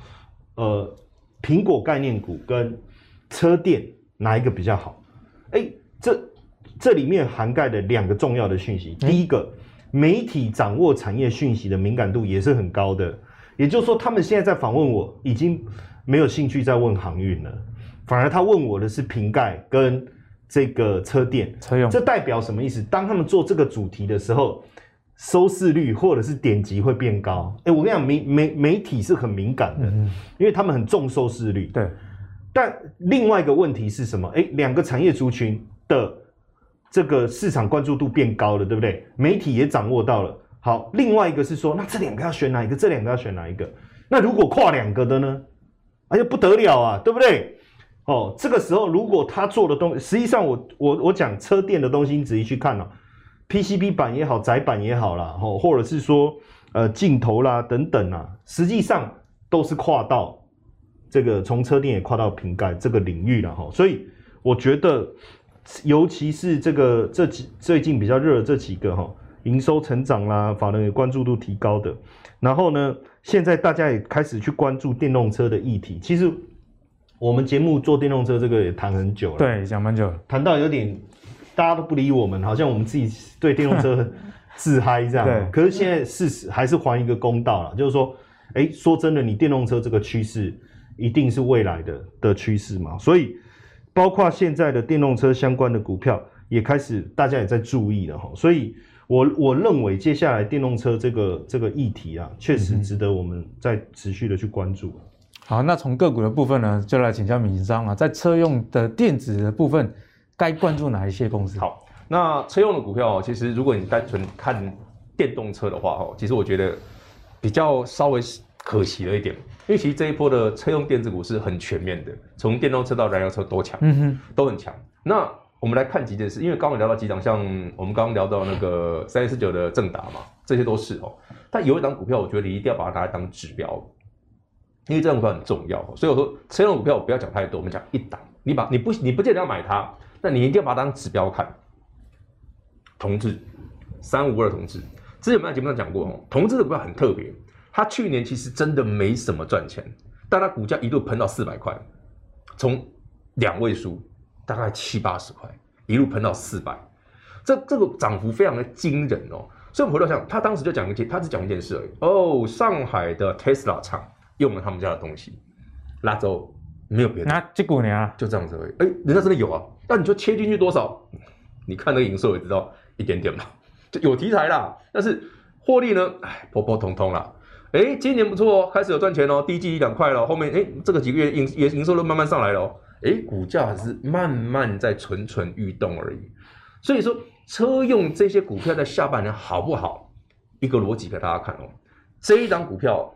呃，苹果概念股跟车电哪一个比较好？哎，这这里面涵盖的两个重要的讯息，第一个，媒体掌握产业讯息的敏感度也是很高的，也就是说，他们现在在访问我，已经没有兴趣再问航运了，反而他问我的是瓶盖跟这个车电车用，这代表什么意思？当他们做这个主题的时候，收视率或者是点击会变高。哎，我跟你讲，媒媒媒体是很敏感的，嗯，因为他们很重收视率。对。但另外一个问题是什么？哎，两个产业族群的这个市场关注度变高了，对不对？媒体也掌握到了。好，另外一个是说，那这两个要选哪一个？这两个要选哪一个？那如果跨两个的呢？哎呀，不得了啊，对不对？哦，这个时候如果他做的东西，实际上我我我讲车电的东西，你仔细去看哦，PCB 板也好，窄板也好啦，哦，或者是说呃镜头啦等等啊，实际上都是跨到。这个从车电也跨到瓶盖这个领域了哈，所以我觉得，尤其是这个这几最近比较热的这几个哈，营收成长啦，法人也关注度提高的，然后呢，现在大家也开始去关注电动车的议题。其实我们节目做电动车这个也谈很久了，对，讲蛮久了，谈到有点大家都不理我们，好像我们自己对电动车 (laughs) 自嗨这样。对，可是现在事实还是还一个公道了，就是说，哎，说真的，你电动车这个趋势。一定是未来的的趋势嘛，所以包括现在的电动车相关的股票也开始大家也在注意了哈，所以我我认为接下来电动车这个这个议题啊，确实值得我们再持续的去关注。嗯、好，那从个股的部分呢，就来请教闵漳啊，在车用的电子的部分，该关注哪一些公司？好，那车用的股票，其实如果你单纯看电动车的话，哈，其实我觉得比较稍微可惜了一点。因为其实这一波的车用电子股是很全面的，从电动车到燃油车都强，嗯哼，都很强。那我们来看几件事，因为刚刚聊到几档，像我们刚刚聊到那个三一四九的正达嘛，这些都是哦。但有一档股票，我觉得你一定要把它拿来当指标，因为这档股票很重要。所以我说车用股票我不要讲太多，我们讲一档，你把你不你不见得要买它，那你一定要把它当指标看。同志三五二同志，之前我们在节目上讲过哦，同志的股票很特别。他去年其实真的没什么赚钱，但他股价一路喷到四百块，从两位数大概七八十块，一路喷到四百，这这个涨幅非常的惊人哦。所以我回头想，他当时就讲一件，他只讲一件事而已。哦，上海的 Tesla 厂用了他们家的东西，拉走没有别的，那结果呢？就这样子而已。哎，人家真的有啊，那你说切进去多少？你看那个营收也知道一点点嘛，就有题材啦。但是获利呢？哎，普普通通啦。哎，今年不错哦，开始有赚钱哦，第一季一两块了，后面哎，这个几个月营营营收都慢慢上来了哦，哎，股价还是慢慢在蠢蠢欲动而已。所以说，车用这些股票在下半年好不好？一个逻辑给大家看哦，这一档股票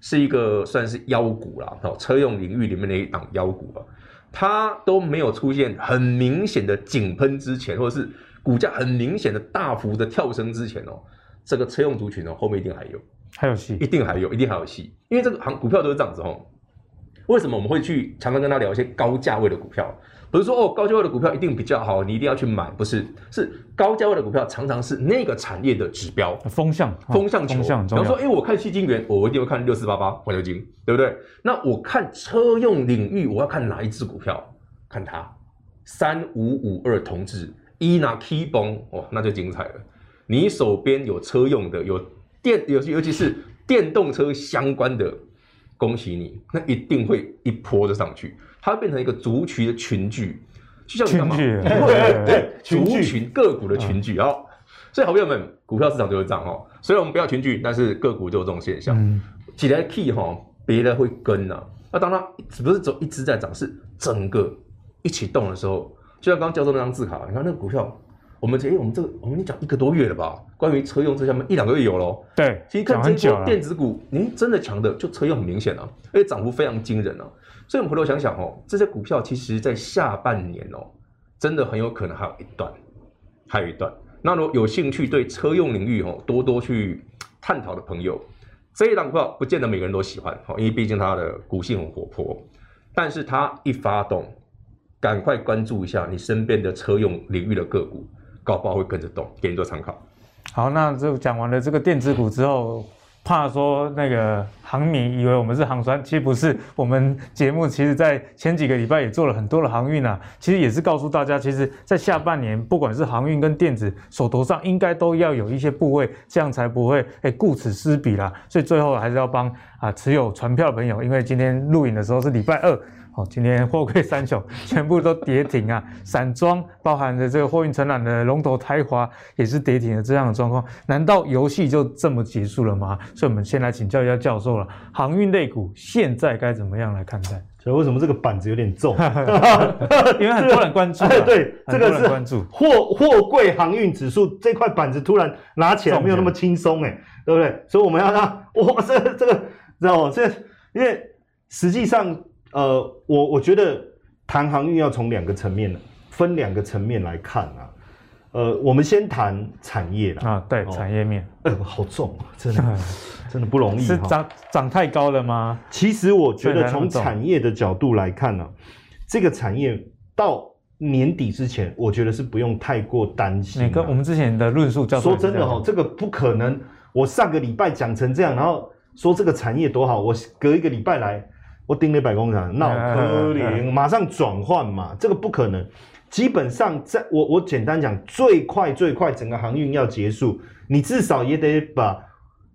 是一个算是妖股啦，哦，车用领域里面的一档妖股啊，它都没有出现很明显的井喷之前，或者是股价很明显的大幅的跳升之前哦，这个车用族群哦，后面一定还有。还有戏，一定还有，一定还有戏，因为这个行股票都是这样子哦。为什么我们会去常常跟他聊一些高价位的股票？不是说哦，高价位的股票一定比较好，你一定要去买，不是，是高价位的股票常常是那个产业的指标风向，风向球。比方说，哎，我看矽晶圆，我一定会看六四八八环球晶，对不对？那我看车用领域，我要看哪一只股票？看它三五五二同志，一拿 key 崩哦，那就精彩了。你手边有车用的有。电尤其尤其是电动车相关的，恭喜你，那一定会一波就上去，它会变成一个族群的群聚，就像你群聚，对，族群个股的群聚啊、哦。所以好朋友们，股票市场就是这样哦。虽然我们不要群聚，但是个股就有这种现象，起来 key 哈，别的会跟啊。那当它不是走一直在涨，是整个一起动的时候，就像刚刚教授那张字卡，你看那个股票。我们诶，我们这个我们已经讲一个多月了吧？关于车用这下面一两个月有喽。对，其实看这波电子股，您真的强的就车用很明显啊，而且涨幅非常惊人啊。所以我们回头想想哦，这些股票其实在下半年哦，真的很有可能还有一段，还有一段。那如果有兴趣对车用领域哦多多去探讨的朋友，这一档股票不见得每个人都喜欢哦，因为毕竟它的股性很活泼。但是它一发动，赶快关注一下你身边的车用领域的个股。搞不好会跟着动，给你做参考。好，那就讲完了这个电子股之后，怕说那个航迷以为我们是航酸，其实不是。我们节目其实在前几个礼拜也做了很多的航运啊，其实也是告诉大家，其实，在下半年，不管是航运跟电子，手头上应该都要有一些部位，这样才不会哎顾此失彼啦。所以最后还是要帮啊持有船票的朋友，因为今天录影的时候是礼拜二。好，今天货柜三雄 (laughs) 全部都跌停啊！散装包含着这个货运承揽的龙头台华也是跌停的这样的状况，难道游戏就这么结束了吗？所以，我们先来请教一下教授了，航运类股现在该怎么样来看待？所以为什么这个板子有点重？(laughs) (laughs) 因为很多人关注。对，这个是关注货货柜航运指数这块板子突然拿起来没有那么轻松哎，对不对？所以我们要让哇，这这个知道吗？这因为实际上。呃，我我觉得谈航运要从两个层面分两个层面来看啊。呃，我们先谈产业啦。啊，对，哦、产业面。哎、呃，好重，真的，(laughs) 真的不容易。是涨涨太高了吗？其实我觉得从产业的角度来看呢、啊，这个产业到年底之前，我觉得是不用太过担心、啊。跟我们之前的论述叫说真的哈、哦，这个不可能。我上个礼拜讲成这样，然后说这个产业多好，我隔一个礼拜来。我盯了一百工厂，闹可能马上转换嘛，这个不可能。基本上在，在我我简单讲，最快最快，整个航运要结束，你至少也得把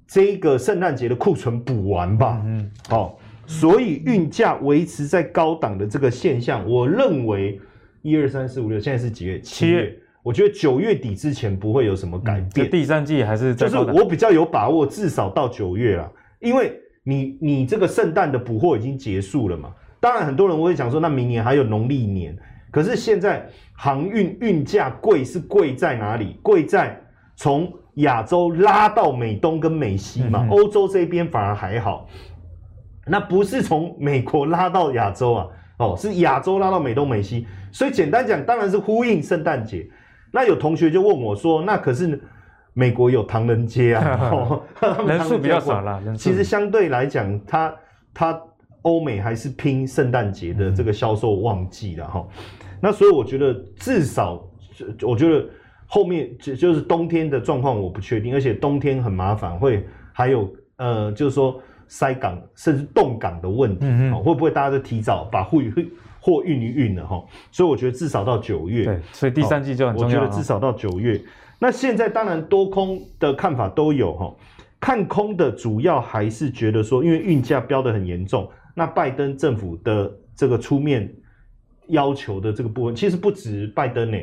这个圣诞节的库存补完吧。嗯，好，所以运价维持在高档的这个现象，我认为一二三四五六，现在是几月？七月。我觉得九月底之前不会有什么改变。第三季还是在就是我比较有把握，至少到九月了，因为。你你这个圣诞的补货已经结束了嘛？当然，很多人会想说，那明年还有农历年。可是现在航运运价贵是贵在哪里？贵在从亚洲拉到美东跟美西嘛。欧洲这边反而还好，那不是从美国拉到亚洲啊，哦，是亚洲拉到美东美西。所以简单讲，当然是呼应圣诞节。那有同学就问我说，那可是？美国有唐人街啊，(laughs) 人数比较少啦。其实相对来讲，它它欧美还是拼圣诞节的这个销售旺季的哈。那所以我觉得至少，我觉得后面就就是冬天的状况我不确定，而且冬天很麻烦，会还有呃，就是说塞港甚至冻港的问题，会不会大家都提早把货运货运一运了哈？所以我觉得至少到九月，对，所以第三季就很重要。我觉得至少到九月。那现在当然多空的看法都有哈，看空的主要还是觉得说，因为运价飙得很严重，那拜登政府的这个出面要求的这个部分，其实不止拜登呢，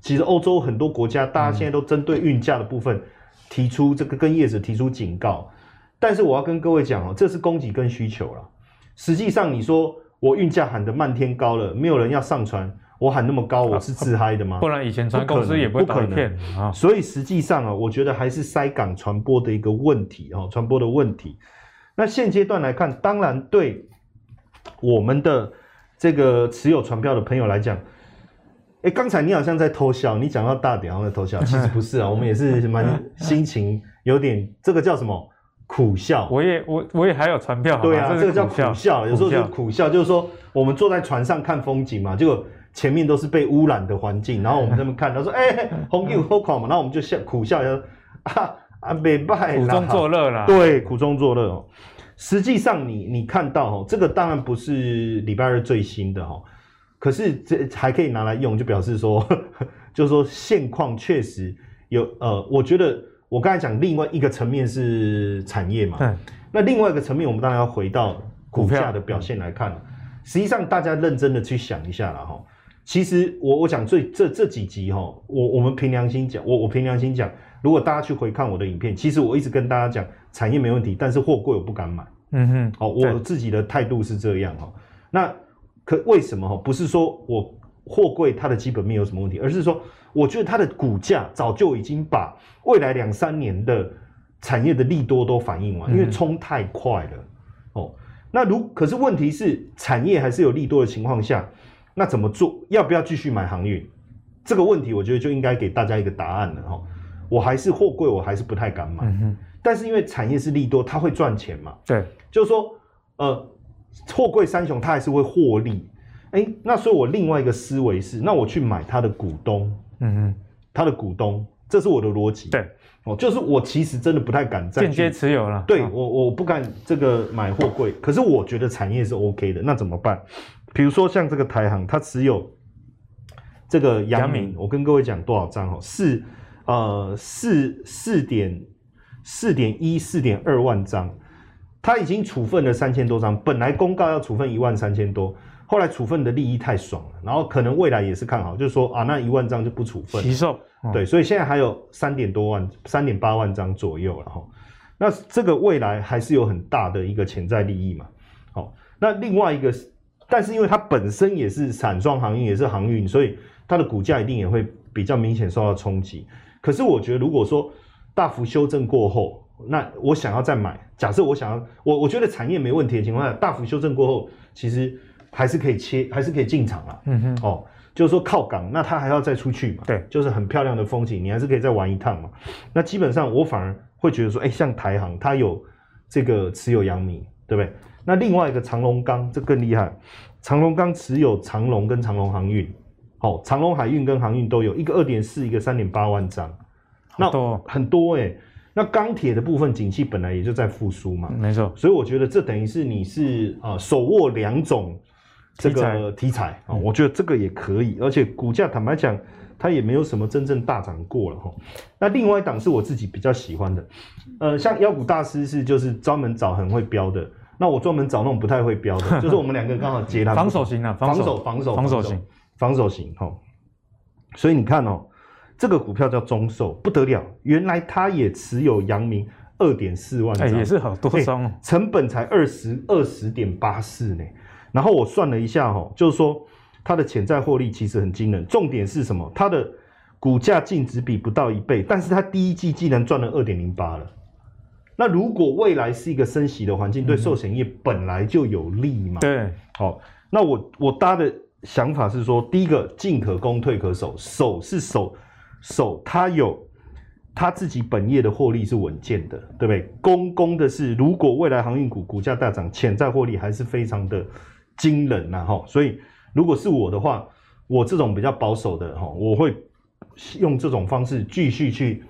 其实欧洲很多国家，大家现在都针对运价的部分提出这个跟业者提出警告，但是我要跟各位讲哦，这是供给跟需求了，实际上你说我运价喊得漫天高了，没有人要上船。我喊那么高，我是自嗨的吗？不然以前传公司也不会倒片啊。所以实际上啊，我觉得还是塞港传播的一个问题哦，传播的问题。那现阶段来看，当然对我们的这个持有船票的朋友来讲，哎，刚才你好像在偷笑，你讲到大点好像在偷笑，(laughs) 其实不是啊，我们也是蛮心情有点这个叫什么苦笑。我也我我也还有船票，对啊，这个叫苦笑，有时候就苦笑，就是说我们坐在船上看风景嘛，结果。前面都是被污染的环境，然后我们这么看，他说：“哎、欸，红油好看嘛。”然后我们就笑苦笑，说：“啊啊，没办苦中作乐啦。”对，苦中作乐哦。实际上你，你你看到哦，这个当然不是礼拜二最新的哈，可是这还可以拿来用，就表示说，(laughs) 就是说现况确实有呃，我觉得我刚才讲另外一个层面是产业嘛，那另外一个层面，我们当然要回到股价的表现来看。实际上，大家认真的去想一下了哈。其实我我讲最这这几集哈，我我们凭良心讲，我我凭良心讲，如果大家去回看我的影片，其实我一直跟大家讲，产业没问题，但是货柜我不敢买。嗯哼，好，我自己的态度是这样哈。那可为什么哈？不是说我货柜它的基本面有什么问题，而是说我觉得它的股价早就已经把未来两三年的产业的利多都反映完，因为冲太快了。哦，那如可是问题是产业还是有利多的情况下。那怎么做？要不要继续买航运？这个问题，我觉得就应该给大家一个答案了哈。我还是货柜，我还是不太敢买。嗯哼。但是因为产业是利多，它会赚钱嘛？对。就是说，呃，货柜三雄它还是会获利。哎、欸，那所以我另外一个思维是，那我去买它的股东。嗯哼。它的股东这是我的逻辑。对，哦，就是我其实真的不太敢再间接持有了。对我，我不敢这个买货柜，可是我觉得产业是 OK 的，那怎么办？比如说像这个台行，它持有这个阳明，我跟各位讲多少张哦？四呃四四点四点一四点二万张，它已经处分了三千多张，本来公告要处分一万三千多。后来处分的利益太爽了，然后可能未来也是看好，就是说啊，那一万张就不处分。吸售，哦、对，所以现在还有三点多万、三点八万张左右了哈。那这个未来还是有很大的一个潜在利益嘛。好，那另外一个，但是因为它本身也是散装航运，也是航运，所以它的股价一定也会比较明显受到冲击。可是我觉得，如果说大幅修正过后，那我想要再买，假设我想要，我我觉得产业没问题的情况下，大幅修正过后，其实。还是可以切，(laughs) 还是可以进场啊。嗯哼，哦，就是说靠港，那它还要再出去嘛？对，就是很漂亮的风景，你还是可以再玩一趟嘛。那基本上我反而会觉得说，哎、欸，像台航，它有这个持有阳明，对不对？那另外一个长荣钢，这更厉害，长荣钢持有长荣跟长荣航运，好、哦，长荣海运跟航运都有，一个二点四，一个三点八万张，那很多哎、欸。那钢铁的部分景气本来也就在复苏嘛，没错。所以我觉得这等于是你是啊、呃、手握两种。这个题材。啊、嗯，我觉得这个也可以，而且股价坦白讲，它也没有什么真正大涨过了哈。那另外一档是我自己比较喜欢的，呃，像妖股大师是就是专门找很会标的，那我专门找那种不太会标的，(laughs) 就是我们两个刚好接他防守型啊，防守防守防守型防守型哈。所以你看哦，这个股票叫中寿不得了，原来他也持有阳明二点四万张，也是好多张哦，成本才二十二十点八四呢。然后我算了一下，哦，就是说它的潜在获利其实很惊人。重点是什么？它的股价净值比不到一倍，但是它第一季竟然赚了二点零八了。那如果未来是一个升息的环境，对寿险业本来就有利嘛？对，好，那我我搭的想法是说，第一个进可攻，退可守，守是守守，它有它自己本业的获利是稳健的，对不对？攻攻的是，如果未来航运股股价大涨，潜在获利还是非常的。惊人呐，哈！所以如果是我的话，我这种比较保守的哈，我会用这种方式继续去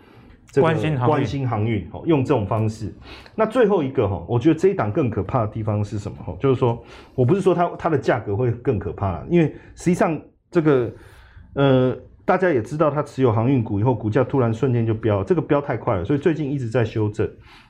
关心关心航运，用这种方式。那最后一个哈，我觉得这一档更可怕的地方是什么？哈，就是说我不是说它它的价格会更可怕，因为实际上这个呃，大家也知道，它持有航运股以后，股价突然瞬间就飙，这个飙太快了，所以最近一直在修正。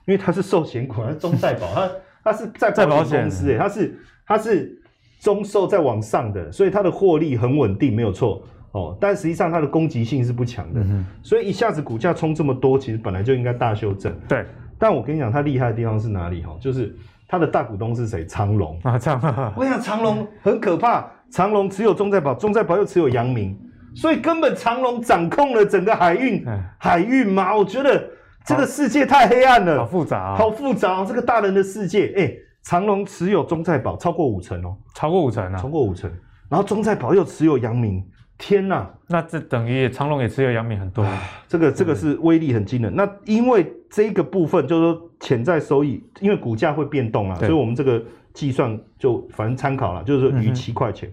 因为它是寿险股，它是中再保，它它是在保险公司，哎，它是它是。中寿在往上的，所以它的获利很稳定，没有错哦。但实际上它的攻击性是不强的，嗯，所以一下子股价冲这么多，其实本来就应该大修正。对，但我跟你讲，它厉害的地方是哪里？哈，就是它的大股东是谁？长隆啊，长隆。我跟你讲，长隆很可怕，长隆持有中再保，中再保又持有阳明，所以根本长隆掌控了整个海运，海运嘛。我觉得这个世界太黑暗了，好复杂啊，好复杂啊，这个大人的世界，哎、欸。长隆持有中再保超过五成哦，超过五成啊，超过五成。然后中再保又持有阳明，天呐！那这等于长隆也持有阳明很多。这个这个是威力很惊人。那因为这个部分就是说潜在收益，因为股价会变动啊，所以我们这个计算就反正参考了，就是说逾七块钱。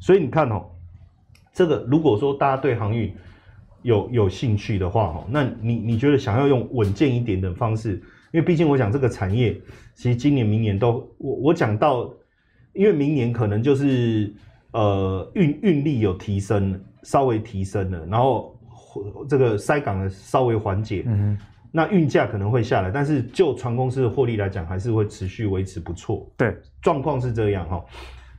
所以你看哦，这个如果说大家对航运有有兴趣的话哦，那你你觉得想要用稳健一点的方式？因为毕竟我讲这个产业，其实今年、明年都我我讲到，因为明年可能就是呃运运力有提升，稍微提升了，然后这个塞港的稍微缓解，嗯，那运价可能会下来，但是就船公司的获利来讲，还是会持续维持不错。对，状况是这样哈。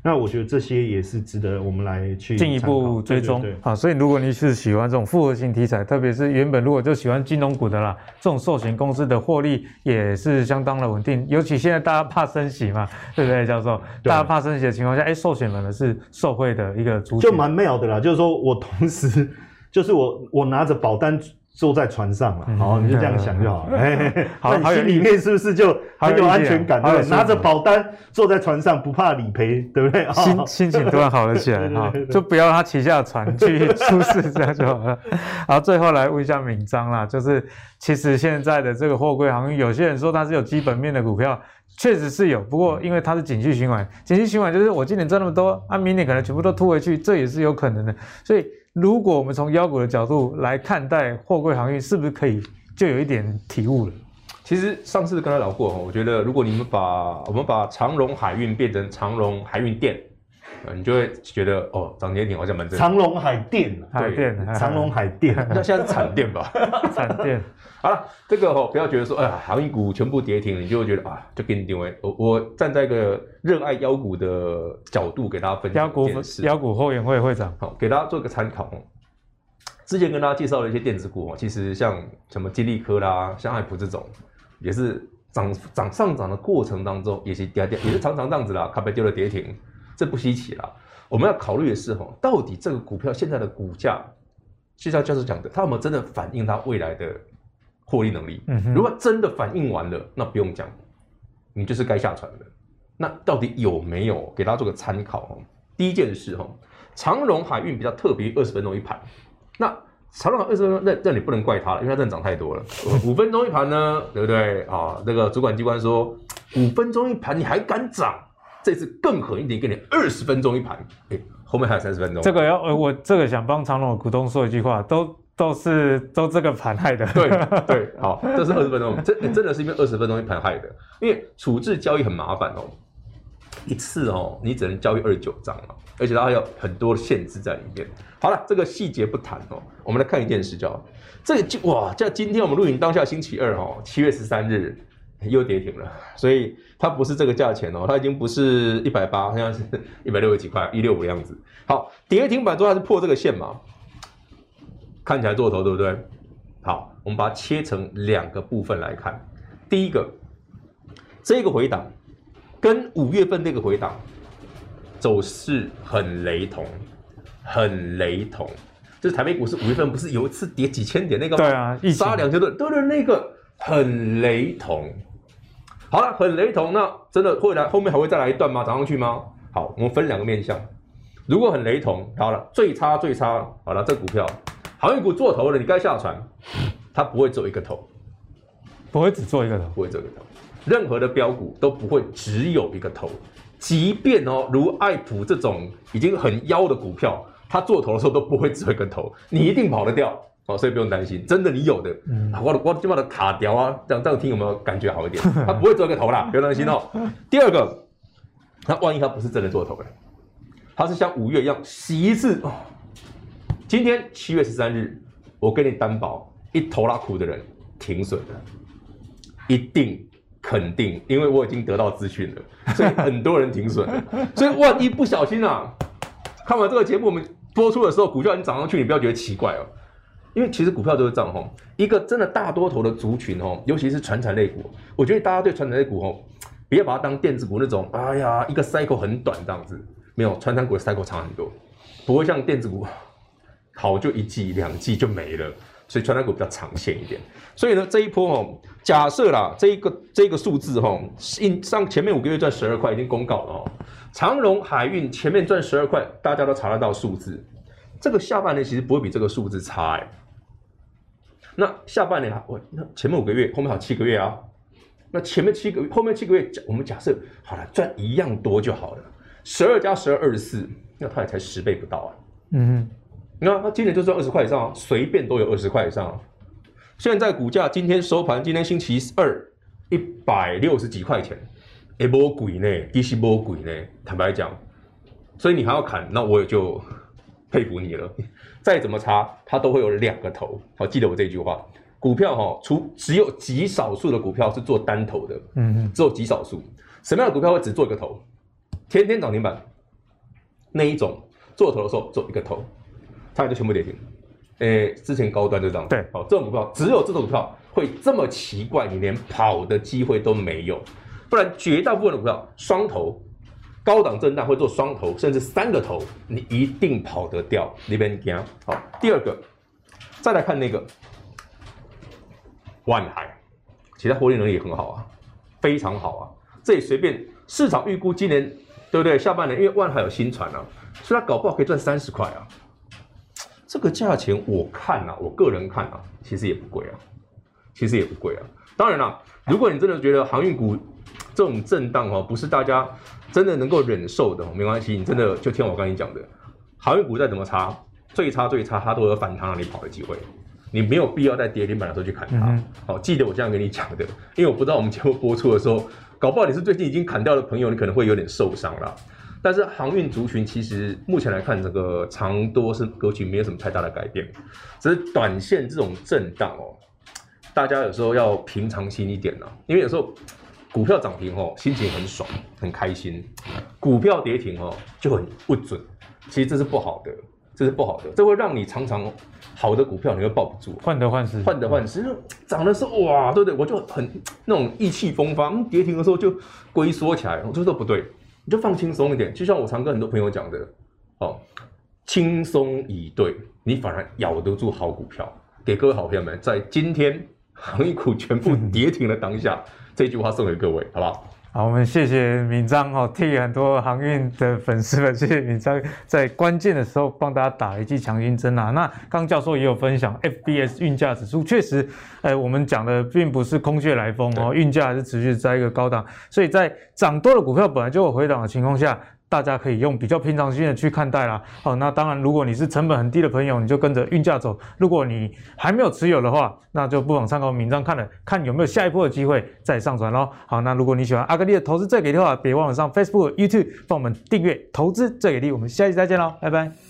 那我觉得这些也是值得我们来去进一步追踪。啊，所以如果你是喜欢这种复合型题材，特别是原本如果就喜欢金融股的啦，这种寿险公司的获利也是相当的稳定。尤其现在大家怕升息嘛，对不对，教授？大家怕升息的情况下，哎，寿险反而是受惠的一个主体，就蛮妙的啦。就是说我同时，就是我我拿着保单。坐在船上了，好，你就这样想就好了。(laughs) 哎，好，那你心里面是不是就很有安全感？对，拿着保单坐在船上，不怕理赔，对不对？心心情突然好了起来 (laughs) 哈，就不要让他骑下船去出事，这样就好了。(laughs) 好，最后来问一下敏章啦，就是其实现在的这个货柜行业，有些人说它是有基本面的股票，确实是有，不过因为它是景气循环，景气循环就是我今年赚那么多，啊，明年可能全部都吐回去，这也是有可能的，所以。如果我们从妖股的角度来看待货柜航运，是不是可以就有一点体悟了？其实上次跟他聊过哈，我觉得如果你们把我们把长荣海运变成长荣海运店。你就会觉得哦，涨跌停好像蛮正常。长隆海电，海电，长隆海电，(laughs) 那现在是产电吧？(laughs) 产电。好了，这个哦，不要觉得说，哎呀，航运股全部跌停，你就会觉得啊，就给你定位。我我站在一个热爱妖股的角度，给大家分享一件事。妖股后援会会长，好，给大家做个参考。之前跟大家介绍了一些电子股哦，其实像什么金利科啦、像爱普这种，也是涨涨上涨的过程当中，也是跌跌，也是常常这样子啦，卡被丢了跌停。这不稀奇啦，我们要考虑的是哈，到底这个股票现在的股价，就像教授讲的，它有没有真的反映它未来的获利能力？嗯哼，如果真的反映完了，那不用讲，你就是该下船的。那到底有没有？给大家做个参考哈。第一件事哈，长荣海运比较特别，二十分钟一盘。那长荣二十分钟，那那你不能怪它了，因为它真的涨太多了。五分钟一盘呢，对不对啊？那个主管机关说，五分钟一盘你还敢涨？这次更狠一点，给你二十分钟一盘，哎，后面还有三十分钟。这个要呃，我这个想帮长隆的股东说一句话，都都是都这个盘害的。对对，(laughs) 好，这是二十分钟，这真的是因为二十分钟一盘害的，因为处置交易很麻烦哦，一次哦，你只能交易二十九张嘛，而且它还有很多限制在里面。好了，这个细节不谈哦，我们来看一件事，叫这个就哇，叫今天我们录影当下星期二哦，七月十三日。又跌停了，所以它不是这个价钱哦，它已经不是一百八，好像是 (laughs) 一百六十几块，一六五的样子。好，跌停板之后它是破这个线嘛，看起来做头对不对？好，我们把它切成两个部分来看。第一个，这个回档跟五月份那个回档走势很雷同，很雷同。就是台北股市五月份不是有一次跌几千点那个吗？对啊，杀两千多，对对，那个很雷同。好了，很雷同，那真的会来后面还会再来一段吗？涨上去吗？好，我们分两个面向。如果很雷同，好了，最差最差，好了，这股票航运股做头了，你该下船，它不会做一个头，不会只做一个头，不会做一个头。任何的标股都不会只有一个头，即便哦，如爱普这种已经很妖的股票，它做头的时候都不会只有一个头，你一定跑得掉。哦，所以不用担心，真的你有的，嗯、我我就把它卡掉啊，这样这样听有没有感觉好一点？(laughs) 它不会做一个头啦，不用担心哦。(laughs) 第二个，那万一它不是真的做头了，它是像五月一样洗一次哦。今天七月十三日，我跟你担保，一头拉苦的人停损了，一定肯定，因为我已经得到资讯了，所以 (laughs) 很多人停损了。所以万一不小心啊，看完这个节目我们播出的时候，股价已经涨上去，你不要觉得奇怪哦。因为其实股票都是这样吼，一个真的大多头的族群吼，尤其是传产类股，我觉得大家对传产类股吼，不要把它当电子股那种，哎呀，一个 cycle 很短这样子，没有传产股的 cycle 长很多，不会像电子股好就一季两季就没了，所以传产股比较长线一点。所以呢，这一波吼，假设啦，这一个这一个数字吼，上前面五个月赚十二块已经公告了哦，长荣海运前面赚十二块，大家都查得到数字，这个下半年其实不会比这个数字差哎。那下半年啊，我那前面五个月，后面还有七个月啊。那前面七个月，后面七个月，我们假设好了，赚一样多就好了。十二加十二，二十四，那它也才十倍不到啊。嗯哼，那它今年就赚二十块以上啊，随便都有二十块以上啊。现在股价今天收盘，今天星期二，一百六十几块钱，也不贵呢，其实不贵呢。坦白讲，所以你还要砍，那我也就。佩服你了，再怎么差，它都会有两个头。好，记得我这句话。股票哈，除只有极少数的股票是做单头的，嗯嗯，只有极少数。什么样的股票会只做一个头？天天涨停板那一种，做头的时候做一个头，它就全部跌停。诶、欸，之前高端就这样。对，好，这种股票只有这种股票会这么奇怪，你连跑的机会都没有。不然绝大部分的股票双头。高档震荡会做双头，甚至三个头，你一定跑得掉。那边讲好，第二个，再来看那个万海，其他获利能力也很好啊，非常好啊。这里随便市场预估今年对不对？下半年因为万海有新船啊，所以它搞不好可以赚三十块啊。这个价钱我看啊，我个人看啊，其实也不贵啊，其实也不贵啊。当然了，如果你真的觉得航运股这种震荡哦，不是大家。真的能够忍受的，没关系，你真的就听我刚才讲的，航运股再怎么差，最差最差，它都有反弹让你跑的机会。你没有必要在跌停板的时候去砍它。好、嗯哦，记得我这样跟你讲的，因为我不知道我们节目播出的时候，搞不好你是最近已经砍掉的朋友，你可能会有点受伤了。但是航运族群其实目前来看，这个长多是格局没有什么太大的改变，只是短线这种震荡哦，大家有时候要平常心一点呐，因为有时候股票涨停哦，心情很爽很开心，股票跌停哦就很不准，其实这是不好的，这是不好的，这会让你常常好的股票你会抱不住，患得患失，患得患失，涨的时候哇，对不对？我就很那种意气风发，跌停的时候就龟缩起来，我觉得都不对。你就放轻松一点，就像我常跟很多朋友讲的，哦，轻松以对，你反而咬得住好股票。给各位好朋友们，在今天航运股全部 (laughs) 跌停的当下，这句话送给各位，好不好？好，我们谢谢明章哦，替很多航运的粉丝们，谢谢明章在关键的时候帮大家打了一剂强心针啊。那刚教授也有分享，FBS 运价指数确实，哎，我们讲的并不是空穴来风哦，运价还是持续在一个高档，所以在涨多的股票本来就有回档的情况下。大家可以用比较平常心的去看待啦。好，那当然，如果你是成本很低的朋友，你就跟着运价走；如果你还没有持有的话，那就不妨参考名章看了，看有没有下一波的机会再上传喽。好，那如果你喜欢阿格力的投资最给力的话，别忘了上 Facebook、YouTube 帮我们订阅投资最给力。我们下期再见喽，拜拜。